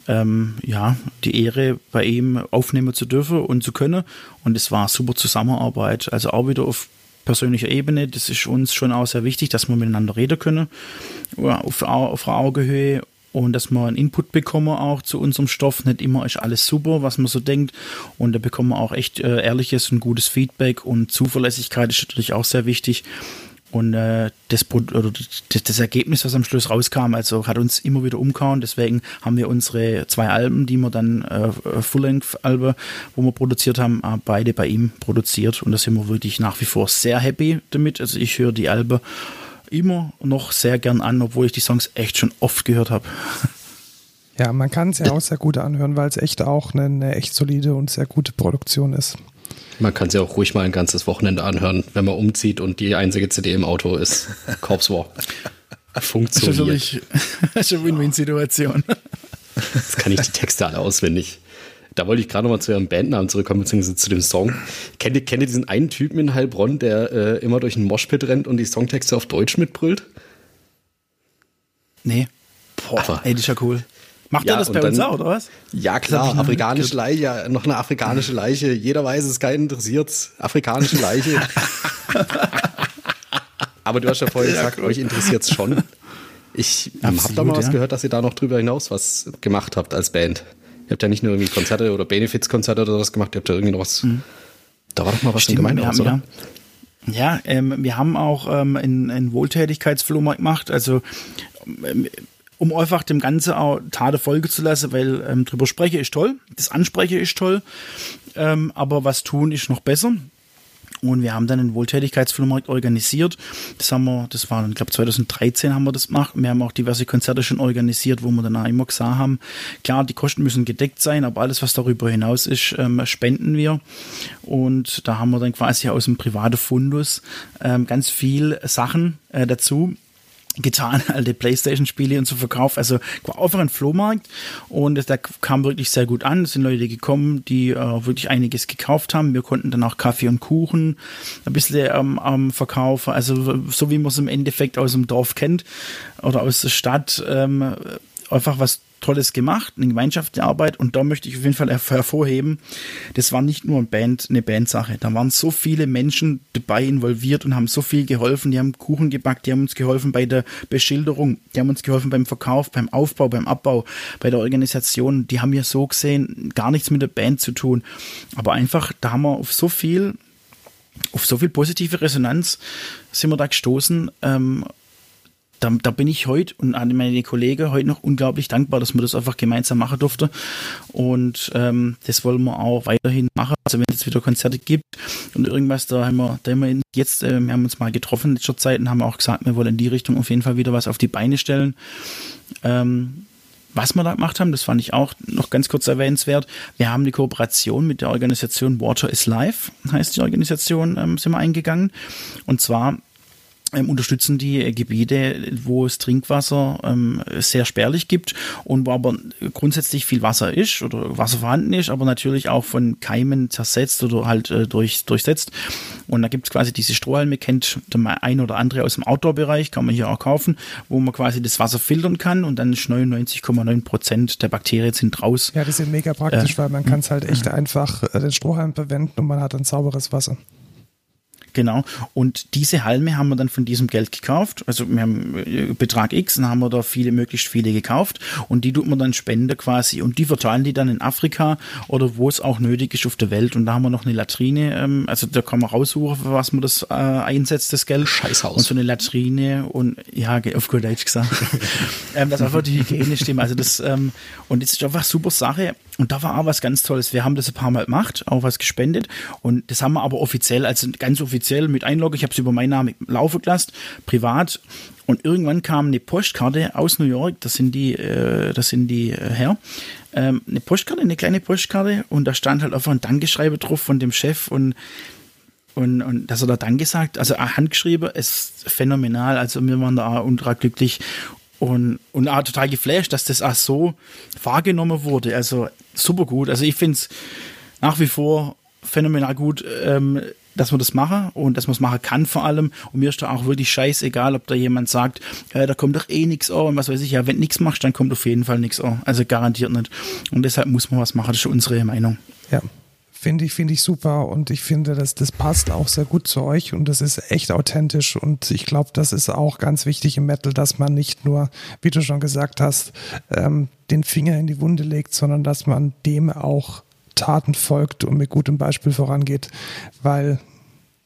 ähm, ja, die Ehre, bei ihm aufnehmen zu dürfen und zu können. Und es war super Zusammenarbeit. Also auch wieder auf persönlicher Ebene. Das ist uns schon auch sehr wichtig, dass wir miteinander reden können. Auf, auf Augenhöhe und dass wir einen Input bekommen auch zu unserem Stoff. Nicht immer ist alles super, was man so denkt. Und da bekommen wir auch echt äh, ehrliches und gutes Feedback und Zuverlässigkeit ist natürlich auch sehr wichtig. Und äh, das, das, Ergebnis, was am Schluss rauskam, also hat uns immer wieder umgehauen. Deswegen haben wir unsere zwei Alben, die wir dann äh, Full-Length-Alben, wo wir produziert haben, äh, beide bei ihm produziert. Und da sind wir wirklich nach wie vor sehr happy damit. Also ich höre die Alben immer noch sehr gern an, obwohl ich die Songs echt schon oft gehört habe. Ja, man kann es ja auch sehr gut anhören, weil es echt auch eine, eine echt solide und sehr gute Produktion ist. Man kann sie auch ruhig mal ein ganzes Wochenende anhören, wenn man umzieht und die einzige CD im Auto ist Corpse War. Funktioniert. Das ist eine Win-Win-Situation. Jetzt kann ich die Texte alle auswendig. Da wollte ich gerade noch mal zu ihrem Bandnamen zurückkommen, beziehungsweise zu dem Song. Kennt ihr, kennt ihr diesen einen Typen in Heilbronn, der äh, immer durch einen Moshpit rennt und die Songtexte auf Deutsch mitbrüllt? Nee. Boah, ey, das ist ja cool. Macht ja, er das bei dann, uns auch, oder was? Ja, klar. Afrikanische Leiche, noch eine afrikanische Leiche. Jeder weiß es, keinen interessiert. Afrikanische Leiche. Aber du hast ja vorher gesagt, ja, euch interessiert es schon. Ich habe da mal was ja. gehört, dass ihr da noch drüber hinaus was gemacht habt als Band. Ihr habt ja nicht nur irgendwie Konzerte oder Benefits-Konzerte oder was gemacht, ihr habt ja irgendwie noch was. Mhm. Da war doch mal was Stimmt, im Gemeindehaus, oder? Ja, ähm, wir haben auch ähm, einen, einen Wohltätigkeitsflohmarkt gemacht. Also ähm, um einfach dem Ganzen auch Tate Folge zu lassen, weil ähm, drüber spreche ist toll, das Anspreche ist toll, ähm, aber was tun ist noch besser. Und wir haben dann einen Wohltätigkeitsflohmarkt organisiert. Das haben wir, das war, ich glaube 2013 haben wir das gemacht. Wir haben auch diverse Konzerte schon organisiert, wo wir dann auch immer gesagt haben, klar, die Kosten müssen gedeckt sein, aber alles, was darüber hinaus ist, ähm, spenden wir. Und da haben wir dann quasi aus dem privaten Fundus ähm, ganz viel Sachen äh, dazu getan, alte Playstation-Spiele und so verkauft. Also war einfach ein Flohmarkt und der kam wirklich sehr gut an. Es sind Leute gekommen, die äh, wirklich einiges gekauft haben. Wir konnten dann auch Kaffee und Kuchen ein bisschen ähm, ähm, verkaufen. Also so wie man es im Endeffekt aus dem Dorf kennt oder aus der Stadt. Ähm, einfach was Tolles gemacht, eine Gemeinschaftsarbeit und da möchte ich auf jeden Fall hervorheben, das war nicht nur eine Band, eine Bandsache. Da waren so viele Menschen dabei involviert und haben so viel geholfen. Die haben Kuchen gebackt, die haben uns geholfen bei der Beschilderung, die haben uns geholfen beim Verkauf, beim Aufbau, beim Abbau, bei der Organisation. Die haben ja so gesehen gar nichts mit der Band zu tun. Aber einfach, da haben wir auf so viel auf so viel positive Resonanz sind wir da gestoßen ähm, da, da bin ich heute und an meine Kollegen heute noch unglaublich dankbar, dass wir das einfach gemeinsam machen durfte. Und ähm, das wollen wir auch weiterhin machen. Also wenn es wieder Konzerte gibt und irgendwas, da haben wir, da haben wir jetzt, äh, wir haben uns mal getroffen in letzter Zeit und haben auch gesagt, wir wollen in die Richtung auf jeden Fall wieder was auf die Beine stellen. Ähm, was wir da gemacht haben, das fand ich auch noch ganz kurz erwähnenswert. Wir haben die Kooperation mit der Organisation Water is Life, heißt die Organisation, ähm, sind wir eingegangen. Und zwar ähm, unterstützen die äh, Gebiete, wo es Trinkwasser ähm, sehr spärlich gibt und wo aber grundsätzlich viel Wasser ist oder Wasser vorhanden ist, aber natürlich auch von Keimen zersetzt oder halt äh, durch, durchsetzt. Und da gibt es quasi diese Strohhalme, kennt der ein oder andere aus dem Outdoor-Bereich, kann man hier auch kaufen, wo man quasi das Wasser filtern kann und dann ist 99,9 Prozent der Bakterien sind raus. Ja, das ist mega praktisch, äh, weil man kann es halt echt einfach äh, den Strohhalm verwenden und man hat dann sauberes Wasser. Genau. Und diese Halme haben wir dann von diesem Geld gekauft. Also wir haben äh, Betrag X, dann haben wir da viele, möglichst viele gekauft und die tut man dann spenden quasi und die verteilen die dann in Afrika oder wo es auch nötig ist auf der Welt. Und da haben wir noch eine Latrine, ähm, also da kann man raussuchen, für was man das äh, einsetzt, das Geld. Scheißhaus. Und so eine Latrine und ja, auf gut Deutsch gesagt. ähm, das einfach die Hygiene stimmt. Also das, ähm, und das ist einfach super Sache. Und da war auch was ganz Tolles. Wir haben das ein paar Mal gemacht, auch was gespendet. Und das haben wir aber offiziell, also ganz offiziell mit Einloggen. Ich habe es über meinen Namen laufen gelassen, privat. Und irgendwann kam eine Postkarte aus New York, das sind die, äh, das sind die äh, her. Ähm, eine Postkarte, eine kleine Postkarte. Und da stand halt einfach ein Dankeschreibe drauf von dem Chef und und, und dass er da Danke sagt, also handgeschrieben, ist phänomenal. Also wir waren da ultra glücklich und, und auch total geflasht, dass das auch so wahrgenommen wurde. Also super gut. Also ich finde es nach wie vor phänomenal gut, ähm, dass man das machen und dass man es machen kann vor allem. Und mir ist da auch wirklich scheißegal, ob da jemand sagt, äh, da kommt doch eh nichts an und was weiß ich. Ja, wenn nichts machst, dann kommt auf jeden Fall nichts an. Also garantiert nicht. Und deshalb muss man was machen. Das ist unsere Meinung. Ja, Finde ich, finde ich super und ich finde, dass das passt auch sehr gut zu euch und das ist echt authentisch und ich glaube, das ist auch ganz wichtig im Metal, dass man nicht nur, wie du schon gesagt hast, ähm, den Finger in die Wunde legt, sondern dass man dem auch Taten folgt und mit gutem Beispiel vorangeht, weil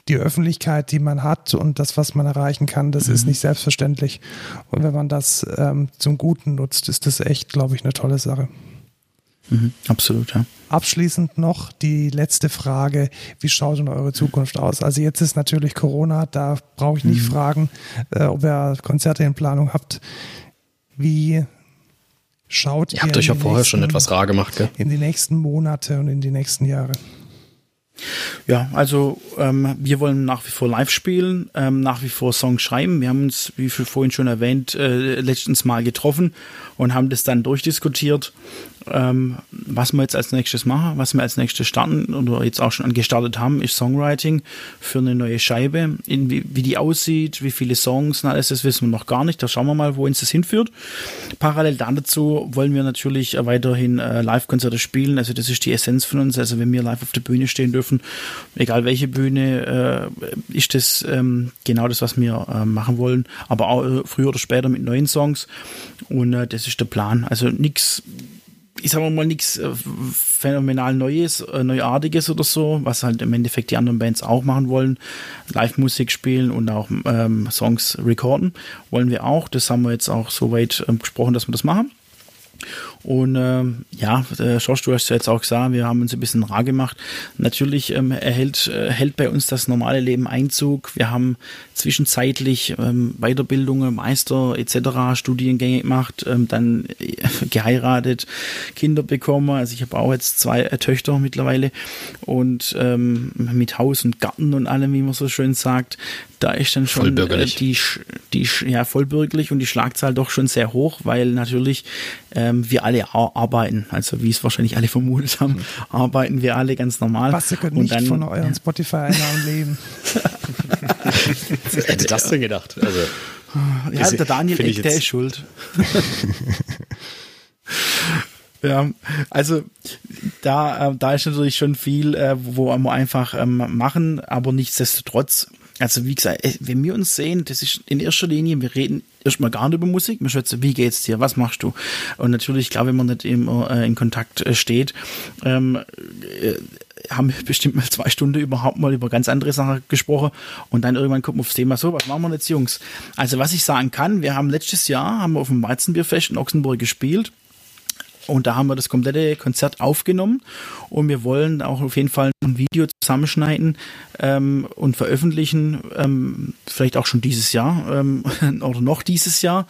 die Öffentlichkeit, die man hat und das, was man erreichen kann, das mhm. ist nicht selbstverständlich. Und wenn man das ähm, zum Guten nutzt, ist das echt, glaube ich, eine tolle Sache. Mhm, absolut, ja. Abschließend noch die letzte Frage. Wie schaut denn eure Zukunft aus? Also jetzt ist natürlich Corona, da brauche ich nicht mhm. fragen, äh, ob ihr Konzerte in Planung habt. Wie schaut ihr? Ihr habt euch ja vorher nächsten, schon etwas rar gemacht, gell? In die nächsten Monate und in die nächsten Jahre. Ja, also ähm, wir wollen nach wie vor live spielen, ähm, nach wie vor Songs schreiben. Wir haben uns, wie vorhin schon erwähnt, äh, letztens mal getroffen und haben das dann durchdiskutiert ähm, was wir jetzt als nächstes machen, was wir als nächstes starten oder jetzt auch schon gestartet haben, ist Songwriting für eine neue Scheibe. In, wie, wie, die aussieht, wie viele Songs und alles, das wissen wir noch gar nicht. Da schauen wir mal, wo uns das hinführt. Parallel dazu wollen wir natürlich weiterhin äh, Live-Konzerte spielen. Also das ist die Essenz von uns. Also wenn wir live auf der Bühne stehen dürfen, egal welche Bühne, äh, ist das ähm, genau das, was wir äh, machen wollen. Aber auch äh, früher oder später mit neuen Songs. Und äh, das ist der Plan. Also nichts ich sag mal, nichts äh, phänomenal Neues, äh, Neuartiges oder so, was halt im Endeffekt die anderen Bands auch machen wollen. Live-Musik spielen und auch ähm, Songs recorden wollen wir auch. Das haben wir jetzt auch so weit ähm, gesprochen, dass wir das machen. Und ähm, ja, äh, du hast ja jetzt auch gesagt, wir haben uns ein bisschen rar gemacht. Natürlich ähm, erhält, äh, hält bei uns das normale Leben Einzug. Wir haben zwischenzeitlich ähm, Weiterbildungen, Meister etc., Studiengänge gemacht, ähm, dann äh, geheiratet, Kinder bekommen. Also ich habe auch jetzt zwei äh, Töchter mittlerweile und ähm, mit Haus und Garten und allem, wie man so schön sagt da ist dann schon äh, die, die, ja, vollbürgerlich und die Schlagzahl doch schon sehr hoch, weil natürlich ähm, wir alle arbeiten. Also wie es wahrscheinlich alle vermutet haben, mhm. arbeiten wir alle ganz normal. Was, ihr könnt und nicht dann, von euren Spotify-Einnahmen leben. Wer hätte das denn gedacht? Also, ja, der Daniel Eck, der ist schuld. Ja, also da, äh, da ist natürlich schon viel, äh, wo wir einfach ähm, machen, aber nichtsdestotrotz also wie gesagt, äh, wenn wir uns sehen, das ist in erster Linie, wir reden erstmal gar nicht über Musik, wir schätzen, wie geht's dir, was machst du? Und natürlich, klar, wenn man nicht immer äh, in Kontakt äh, steht, ähm, äh, haben wir bestimmt mal zwei Stunden überhaupt mal über ganz andere Sachen gesprochen und dann irgendwann kommt man aufs Thema so, was machen wir jetzt, Jungs? Also was ich sagen kann, wir haben letztes Jahr, haben wir auf dem Weizenbierfest in Ochsenburg gespielt und da haben wir das komplette Konzert aufgenommen. Und wir wollen auch auf jeden Fall ein Video zusammenschneiden ähm, und veröffentlichen, ähm, vielleicht auch schon dieses Jahr ähm, oder noch dieses Jahr,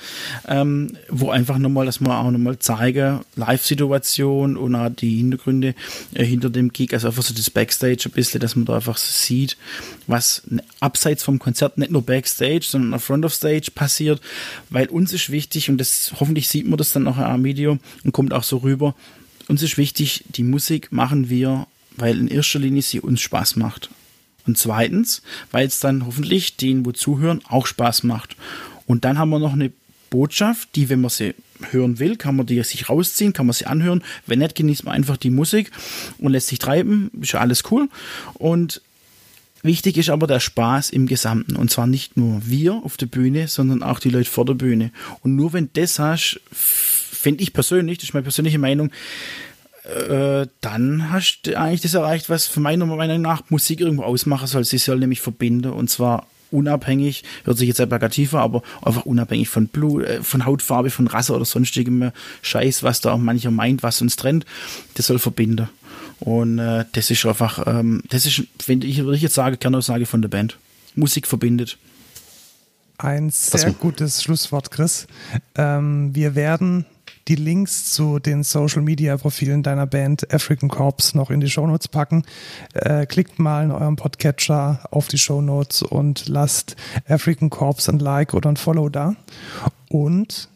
ähm, wo einfach nochmal, dass wir auch nochmal zeigen, Live-Situation und auch die Hintergründe äh, hinter dem Gig, also einfach so das Backstage ein bisschen, dass man da einfach so sieht, was abseits vom Konzert nicht nur Backstage, sondern auf Front of Stage passiert, weil uns ist wichtig und das hoffentlich sieht man das dann noch im Video und kommt auch so rüber. Uns ist wichtig, die Musik machen wir, weil in erster Linie sie uns Spaß macht. Und zweitens, weil es dann hoffentlich denen, wo zuhören, auch Spaß macht. Und dann haben wir noch eine Botschaft, die, wenn man sie hören will, kann man die sich rausziehen, kann man sie anhören. Wenn nicht, genießt man einfach die Musik und lässt sich treiben. Ist ja alles cool. Und Wichtig ist aber der Spaß im Gesamten. Und zwar nicht nur wir auf der Bühne, sondern auch die Leute vor der Bühne. Und nur wenn das hast, finde ich persönlich, das ist meine persönliche Meinung, äh, dann hast du eigentlich das erreicht, was für meiner Meinung nach Musik irgendwo ausmachen soll. Sie soll nämlich verbinden und zwar unabhängig, hört sich jetzt sehr plakativer, aber einfach unabhängig von Blut, äh, von Hautfarbe, von Rasse oder sonstigem Scheiß, was da auch mancher meint, was uns trennt, das soll verbinden. Und äh, das ist einfach, ähm, das ist, wenn ich, würde ich jetzt sagen, Kernaussage von der Band. Musik verbindet. Ein sehr gutes Schlusswort, Chris. Ähm, wir werden die Links zu den Social Media Profilen deiner Band African Corps noch in die Show Notes packen. Äh, klickt mal in eurem Podcatcher auf die Show Notes und lasst African Corps ein Like oder ein Follow da. Und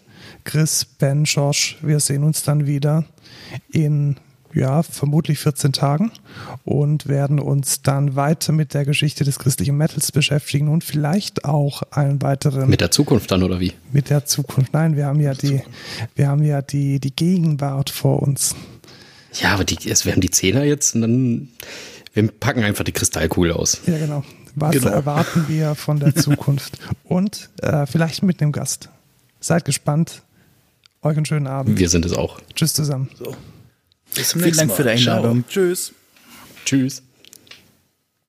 Chris, Ben, Josh, wir sehen uns dann wieder in ja, vermutlich 14 Tagen und werden uns dann weiter mit der Geschichte des christlichen Metals beschäftigen und vielleicht auch einen weiteren. Mit der Zukunft dann oder wie? Mit der Zukunft. Nein, wir haben ja die, wir haben ja die, die Gegenwart vor uns. Ja, aber die, wir haben die Zehner jetzt und dann, wir packen einfach die Kristallkugel aus. Ja, genau. Was genau. erwarten wir von der Zukunft? und äh, vielleicht mit einem Gast. Seid gespannt. Euch einen schönen Abend. Wir sind es auch. Tschüss zusammen. So. Bis zum Vielen Dank Mal. für die Einladung. Ciao. Tschüss. Tschüss.